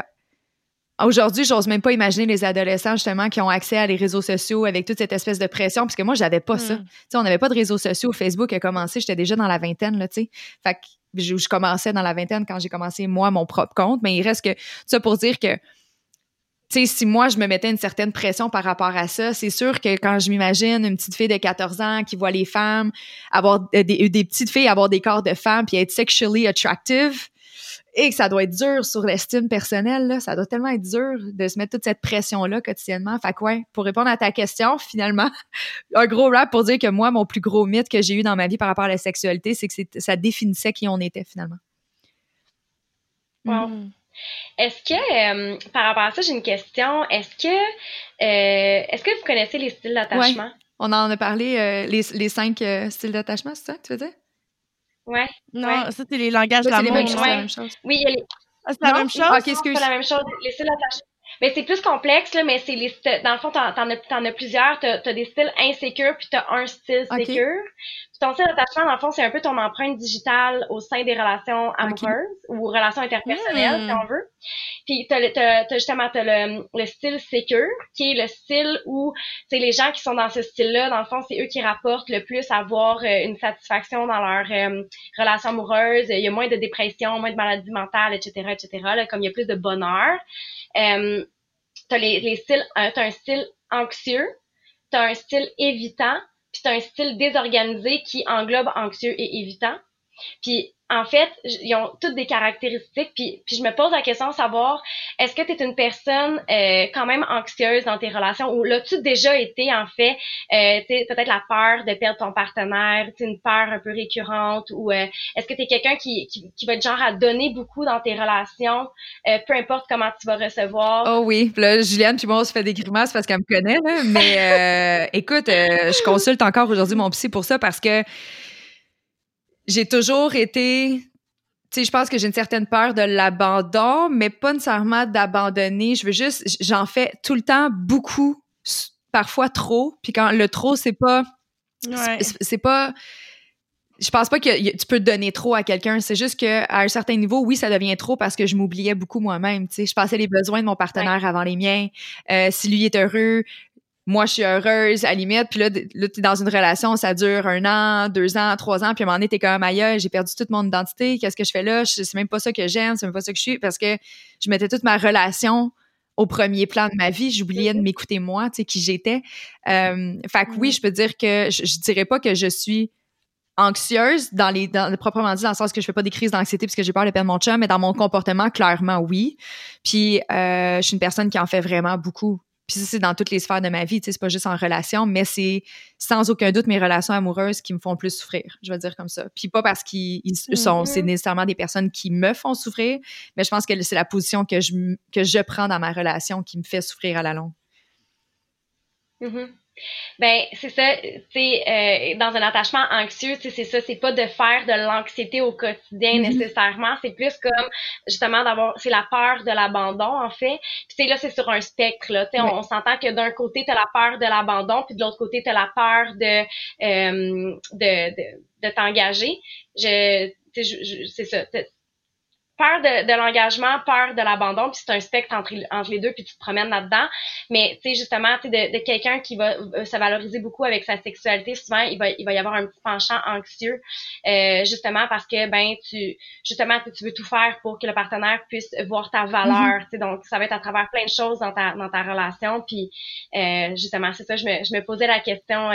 Aujourd'hui, j'ose même pas imaginer les adolescents justement qui ont accès à les réseaux sociaux avec toute cette espèce de pression, parce que moi, j'avais pas ça. Hmm. Tu sais, on n'avait pas de réseaux sociaux. Facebook a commencé, j'étais déjà dans la vingtaine, là, tu sais. Fait que je, commençais dans la vingtaine quand j'ai commencé, moi, mon propre compte. Mais il reste que ça pour dire que, tu sais, si moi, je me mettais une certaine pression par rapport à ça, c'est sûr que quand je m'imagine une petite fille de 14 ans qui voit les femmes avoir des, des petites filles avoir des corps de femmes puis être sexually attractive, et que ça doit être dur sur l'estime personnelle, là. ça doit tellement être dur de se mettre toute cette pression-là quotidiennement. Fait que ouais, pour répondre à ta question, <laughs> finalement, un gros rap pour dire que moi, mon plus gros mythe que j'ai eu dans ma vie par rapport à la sexualité, c'est que ça définissait qui on était finalement. Wow. Mm. Est-ce que, euh, par rapport à ça, j'ai une question. Est-ce que, euh, est-ce que vous connaissez les styles d'attachement? On en a parlé, euh, les, les, cinq styles d'attachement, c'est ça que tu veux dire? Ouais. Non, ça, c'est les langages de l'amour. C'est la même chose. Oui, il y a les... Ah, c'est la même chose? Ok, excuse. C'est la même chose. Les d'attachement. Mais c'est plus complexe, là, mais c'est les dans le fond, t'en, en as, t'en as plusieurs. T'as, as des styles insécures, puis t'as un style okay. secure. Puis ton style d'attachement, dans le fond, c'est un peu ton empreinte digitale au sein des relations amoureuses ou relations interpersonnelles, si hmm. on veut. Puis t'as, t'as, t'as justement t'as le, le style secure, qui est le style où c'est les gens qui sont dans ce style-là, dans le fond, c'est eux qui rapportent le plus à avoir euh, une satisfaction dans leur euh, relation amoureuse. Il y a moins de dépression, moins de maladies mentales, etc., etc. Là, comme il y a plus de bonheur. Euh, t'as les, les styles, euh, t'as un style anxieux, t'as un style évitant, puis t'as un style désorganisé qui englobe anxieux et évitant. Puis en fait, ils ont toutes des caractéristiques. Puis, je me pose la question de savoir, est-ce que tu es une personne euh, quand même anxieuse dans tes relations ou l'as-tu déjà été en fait, euh, peut-être la peur de perdre ton partenaire, une peur un peu récurrente ou euh, est-ce que tu es quelqu'un qui, qui, qui, va être genre à donner beaucoup dans tes relations, euh, peu importe comment tu vas recevoir? Oh oui, là, Juliane puis moi on fait des grimaces parce qu'elle me connaît, là, mais <laughs> écoute, je consulte encore aujourd'hui mon psy pour ça parce que j'ai toujours été tu sais, je pense que j'ai une certaine peur de l'abandon, mais pas nécessairement d'abandonner. Je veux juste, j'en fais tout le temps beaucoup, parfois trop. Puis quand le trop, c'est pas, c'est pas, je pense pas que tu peux donner trop à quelqu'un. C'est juste que à un certain niveau, oui, ça devient trop parce que je m'oubliais beaucoup moi-même. Tu sais, je passais les besoins de mon partenaire avant les miens. Euh, si lui est heureux, moi, je suis heureuse, à la limite. Puis là, là t'es dans une relation, ça dure un an, deux ans, trois ans. Puis à un moment donné, t'es comme, aïe, j'ai perdu toute mon identité. Qu'est-ce que je fais là? C'est même pas ça que j'aime, c'est même pas ça que je suis. Parce que je mettais toute ma relation au premier plan de ma vie. J'oubliais de m'écouter moi, tu sais, qui j'étais. Euh, fait que oui, je peux dire que je, je dirais pas que je suis anxieuse dans les dans, proprement dit dans le sens que je fais pas des crises d'anxiété parce que j'ai peur de perdre mon chum mais dans mon comportement clairement oui puis euh, je suis une personne qui en fait vraiment beaucoup puis ça, c'est dans toutes les sphères de ma vie, tu sais, c'est pas juste en relation, mais c'est sans aucun doute mes relations amoureuses qui me font plus souffrir, je vais dire comme ça. Puis pas parce qu'ils sont, c'est mm-hmm. nécessairement des personnes qui me font souffrir, mais je pense que c'est la position que je, que je prends dans ma relation qui me fait souffrir à la longue. Mm-hmm. Ben, c'est ça, tu sais, euh, dans un attachement anxieux, tu sais, c'est ça, c'est pas de faire de l'anxiété au quotidien mm-hmm. nécessairement, c'est plus comme, justement, d'avoir, c'est la peur de l'abandon, en fait. Puis, tu sais, là, c'est sur un spectre, là, tu sais, on, s'entend que d'un côté, t'as la peur de l'abandon, puis de l'autre côté, t'as la peur de, euh, de, de, de t'engager. Je, je, c'est ça peur de, de l'engagement, peur de l'abandon, puis c'est un spectre entre, entre les deux, puis tu te promènes là-dedans. Mais tu sais justement, tu sais de, de quelqu'un qui va se valoriser beaucoup avec sa sexualité, souvent il va il va y avoir un petit penchant anxieux, euh, justement parce que ben tu justement tu veux tout faire pour que le partenaire puisse voir ta valeur. Mm-hmm. Tu sais donc ça va être à travers plein de choses dans ta dans ta relation. Puis euh, justement c'est ça, je me je me posais la question.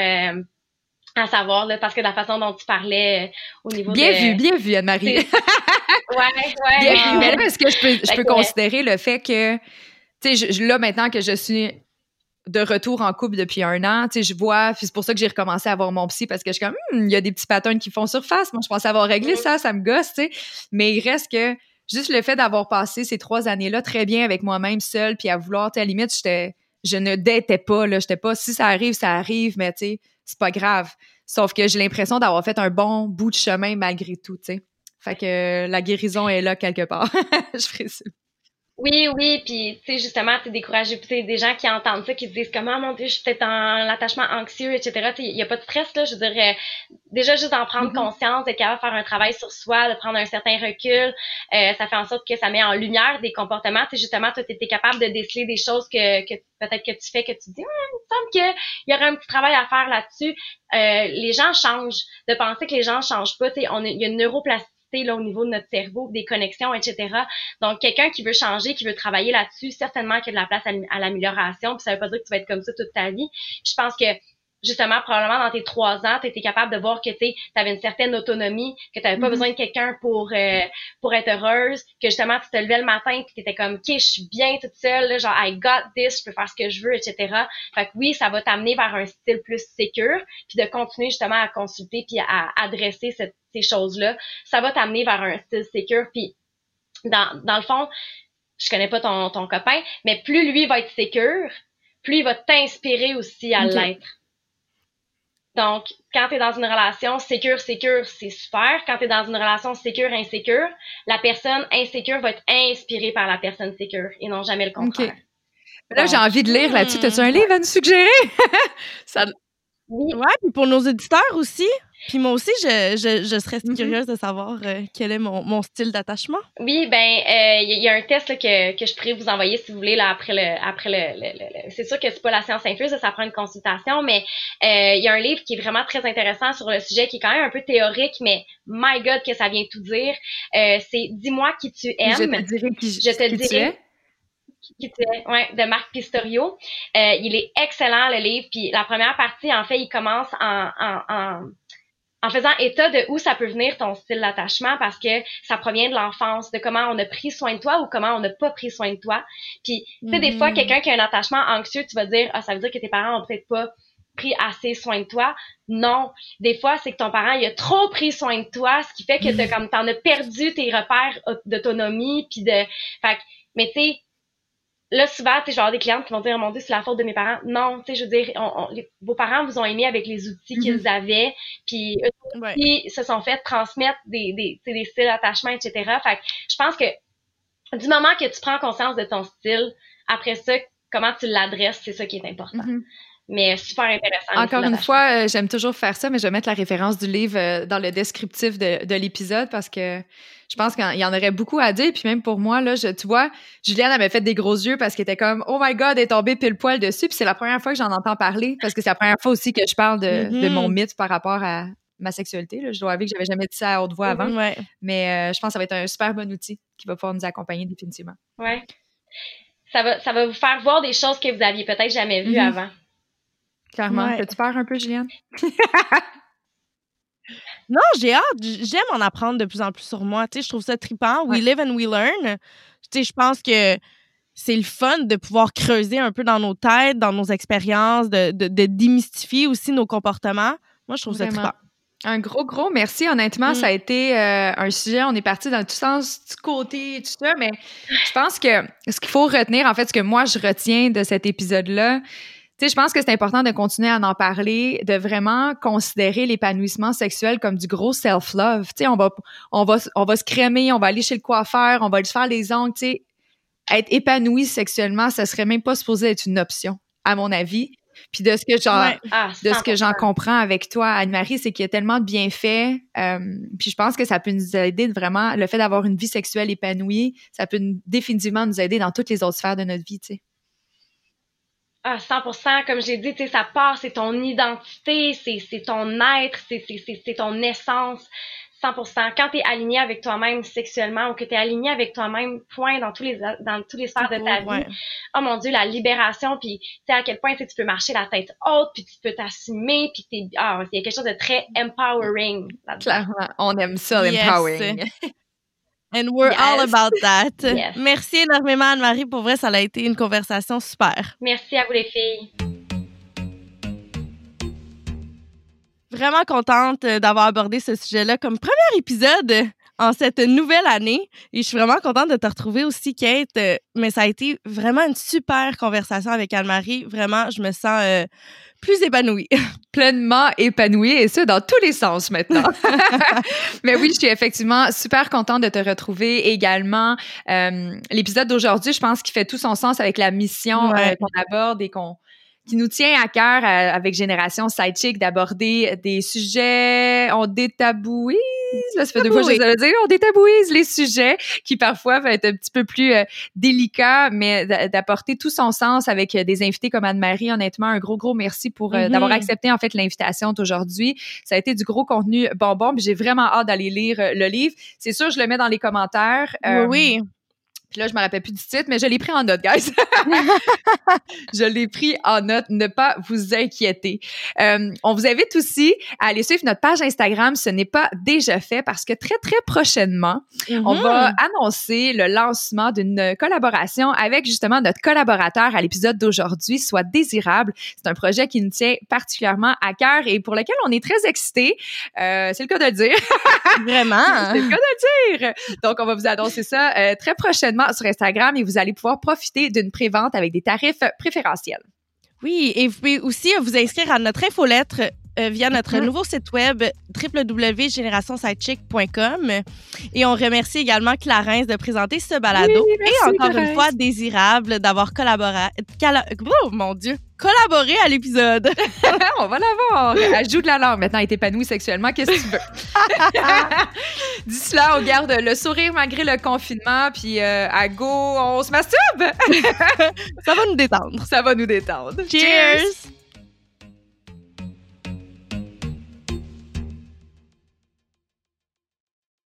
À savoir, là, parce que la façon dont tu parlais euh, au niveau bien vu, bien vu, Anne-Marie. <laughs> ouais, ouais. Bien vu. Mais là, est-ce que je peux, je peux considérer le fait que, tu sais, là, maintenant que je suis de retour en couple depuis un an, tu sais, je vois, c'est pour ça que j'ai recommencé à voir mon psy parce que je suis comme, hmm, il y a des petits patterns qui font surface. Moi, je pensais avoir réglé ça, ça me gosse, tu sais. Mais il reste que juste le fait d'avoir passé ces trois années-là très bien avec moi-même seule, puis à vouloir, tu à la limite, j'étais, je ne détais pas, là, j'étais pas, si ça arrive, ça arrive, mais tu sais, c'est pas grave. Sauf que j'ai l'impression d'avoir fait un bon bout de chemin malgré tout, tu sais. Fait que la guérison est là quelque part. <laughs> je présume. Oui, oui, puis tu sais justement, tu découragé, puis des gens qui entendent ça, qui se disent comment mon Dieu, je suis peut-être en attachement anxieux, etc. Il y a pas de stress là, je dirais déjà juste d'en prendre mm-hmm. conscience, d'être capable de faire un travail sur soi, de prendre un certain recul, euh, ça fait en sorte que ça met en lumière des comportements. Tu justement, tu étais capable de déceler des choses que, que peut-être que tu fais, que tu dis, hum, il me semble qu'il y aurait un petit travail à faire là-dessus. Euh, les gens changent. De penser que les gens changent pas, tu sais, on il y a une neuroplasticité là, au niveau de notre cerveau, des connexions, etc. Donc, quelqu'un qui veut changer, qui veut travailler là-dessus, certainement qu'il y a de la place à, l'amélioration. Puis ça veut pas dire que tu vas être comme ça toute ta vie. Je pense que justement, probablement dans tes trois ans, tu étais capable de voir que tu avais une certaine autonomie, que tu n'avais pas mm-hmm. besoin de quelqu'un pour euh, pour être heureuse, que justement, tu te levais le matin et tu étais comme, OK, je suis bien toute seule, genre, I got this, je peux faire ce que je veux, etc. Fait que oui, ça va t'amener vers un style plus sécure, puis de continuer justement à consulter puis à adresser ces choses-là. Ça va t'amener vers un style sécure, puis dans, dans le fond, je connais pas ton, ton copain, mais plus lui va être sécure, plus il va t'inspirer aussi à l'être. Donc, quand tu es dans une relation sécure, sécure, c'est super. Quand tu es dans une relation sécure, insécure, la personne insécure va être inspirée par la personne sécure et non jamais le contraire. Là, j'ai envie de lire là-dessus. T'as-tu un livre à nous suggérer? <laughs> ça... Oui. Ouais, puis pour nos éditeurs aussi. Puis moi aussi, je, je, je serais mm-hmm. curieuse de savoir euh, quel est mon, mon style d'attachement. Oui, ben il euh, y, a un test là, que, que je pourrais vous envoyer si vous voulez là, après le après le, le, c'est sûr que c'est pas la science infuse, ça prend une consultation, mais euh, il y a un livre qui est vraiment très intéressant sur le sujet qui est quand même un peu théorique, mais my God que ça vient tout dire. c'est Dis-moi qui tu aimes. Je te dirai qui, je te dirai qui ouais, de Marc Pistorio. il est excellent le livre. Puis la première partie, en fait, il commence en, en, en, en faisant état de où ça peut venir ton style d'attachement parce que ça provient de l'enfance, de comment on a pris soin de toi ou comment on n'a pas pris soin de toi. Puis, tu sais, des fois, mm-hmm. quelqu'un qui a un attachement anxieux, tu vas dire, ah, ça veut dire que tes parents ont peut-être pas pris assez soin de toi. Non. Des fois, c'est que ton parent, il a trop pris soin de toi, ce qui fait que t'as mm-hmm. comme, t'en as perdu tes repères d'autonomie puis de, fait mais tu sais, là, souvent, tu sais, genre des clientes qui vont dire, mon Dieu, c'est la faute de mes parents. Non, tu sais, je veux dire, vos parents vous ont aimé avec les outils qu'ils mm-hmm. avaient, puis eux ouais. se sont fait transmettre des, des, des styles d'attachement, etc. Fait que je pense que du moment que tu prends conscience de ton style, après ça, comment tu l'adresses, c'est ça qui est important. Mm-hmm. Mais super intéressant. Encore une fois, euh, j'aime toujours faire ça, mais je vais mettre la référence du livre euh, dans le descriptif de, de l'épisode parce que je pense qu'il y en aurait beaucoup à dire. Puis même pour moi, là, je, tu vois, Juliane avait fait des gros yeux parce qu'elle était comme Oh my God, elle est tombée pile poil dessus. Puis c'est la première fois que j'en entends parler parce que c'est la première fois aussi que je parle de, de mon mm-hmm. mythe par rapport à ma sexualité. Là. Je dois avouer que j'avais jamais dit ça à haute voix avant. Mais euh, je pense que ça va être un super bon outil qui va pouvoir nous accompagner définitivement. Ouais. Ça va, ça va vous faire voir des choses que vous aviez peut-être jamais vues mm-hmm. avant. Clairement. tu peur un peu, Juliane? <laughs> Non, j'ai hâte. J'aime en apprendre de plus en plus sur moi. Tu sais, je trouve ça trippant. We live and we learn. Tu sais, je pense que c'est le fun de pouvoir creuser un peu dans nos têtes, dans nos expériences, de, de, démystifier aussi nos comportements. Moi, je trouve ça trippant. Un gros, gros merci. Honnêtement, ça a mm. été euh, un sujet. On est parti dans tout sens, du côté et tout ça, mais je pense que ce qu'il faut retenir, en fait, ce que moi je retiens de cet épisode-là, sais, je pense que c'est important de continuer à en parler, de vraiment considérer l'épanouissement sexuel comme du gros self-love. Tu sais, on va, on va, on va se crémer, on va aller chez le coiffeur, on va lui faire les ongles. Tu sais, être épanoui sexuellement, ça serait même pas supposé être une option, à mon avis. Puis de ce que j'en, ah, de ce que j'en comprends avec toi, Anne-Marie, c'est qu'il y a tellement de bienfaits. Euh, puis je pense que ça peut nous aider vraiment, le fait d'avoir une vie sexuelle épanouie, ça peut définitivement nous aider dans toutes les autres sphères de notre vie, tu sais. Ah, 100%, comme j'ai dit, tu sais, ça part, c'est ton identité, c'est ton être, c'est ton essence. 100%. Quand tu es aligné avec toi-même sexuellement ou que tu es aligné avec toi-même, point, dans tous les dans tous les sphères de ta vie. Oh mon Dieu, la libération, puis tu sais à quel point tu peux marcher la tête haute, puis tu peux t'assumer, puis t'es ah, il y a quelque chose de très empowering. Clairement, on aime ça, l'empowering. And we're all about that. <laughs> Merci énormément, Anne-Marie. Pour vrai, ça a été une conversation super. Merci à vous, les filles. Vraiment contente euh, d'avoir abordé ce sujet-là comme premier épisode en cette nouvelle année. Et je suis vraiment contente de te retrouver aussi, Kate. Euh, mais ça a été vraiment une super conversation avec Anne-Marie. Vraiment, je me sens euh, plus épanouie. <laughs> Pleinement épanouie, et ça dans tous les sens maintenant. <laughs> <laughs> Mais oui, je suis effectivement super contente de te retrouver également. Euh, l'épisode d'aujourd'hui, je pense qu'il fait tout son sens avec la mission qu'on aborde et qu'on qui nous tient à cœur avec Génération Sidechick d'aborder des sujets, on détabouise ça fait deux fois que je le dire, on détabouise les sujets qui parfois peuvent être un petit peu plus euh, délicats, mais d'apporter tout son sens avec euh, des invités comme Anne-Marie. Honnêtement, un gros, gros merci pour euh, d'avoir mm-hmm. accepté en fait l'invitation d'aujourd'hui. Ça a été du gros contenu bonbon, puis j'ai vraiment hâte d'aller lire le livre. C'est sûr, je le mets dans les commentaires. oui. Puis là, je me rappelle plus du titre, mais je l'ai pris en note, guys. <laughs> je l'ai pris en note, ne pas vous inquiéter. Euh, on vous invite aussi à aller suivre notre page Instagram. Ce n'est pas déjà fait parce que très, très prochainement, on va mhm. annoncer le lancement d'une collaboration avec justement notre collaborateur à l'épisode d'aujourd'hui, soit Désirable. C'est un projet qui nous tient particulièrement à cœur et pour lequel on est très excités. Euh, c'est le cas de le dire. Vraiment? <laughs> c'est le cas de le dire. Donc, on va vous annoncer ça euh, très prochainement sur Instagram et vous allez pouvoir profiter d'une prévente avec des tarifs préférentiels. Oui, et vous pouvez aussi vous inscrire à notre infolettre euh, via notre Mhm. nouveau site web www.générationsidechick.com. Et on remercie également Clarence de présenter ce balado. Oui, et encore une fois, désirable d'avoir collaboré. oh mon Dieu! Collaboré à l'épisode. <laughs> <laughs> on va l'avoir. Elle joue de la langue maintenant, elle est épanouie sexuellement. Qu'est-ce que tu veux? D'ici là, on garde le sourire malgré le confinement. Puis euh, à go, on se masturbe. <laughs> Ça va nous détendre. Ça va nous détendre. Cheers.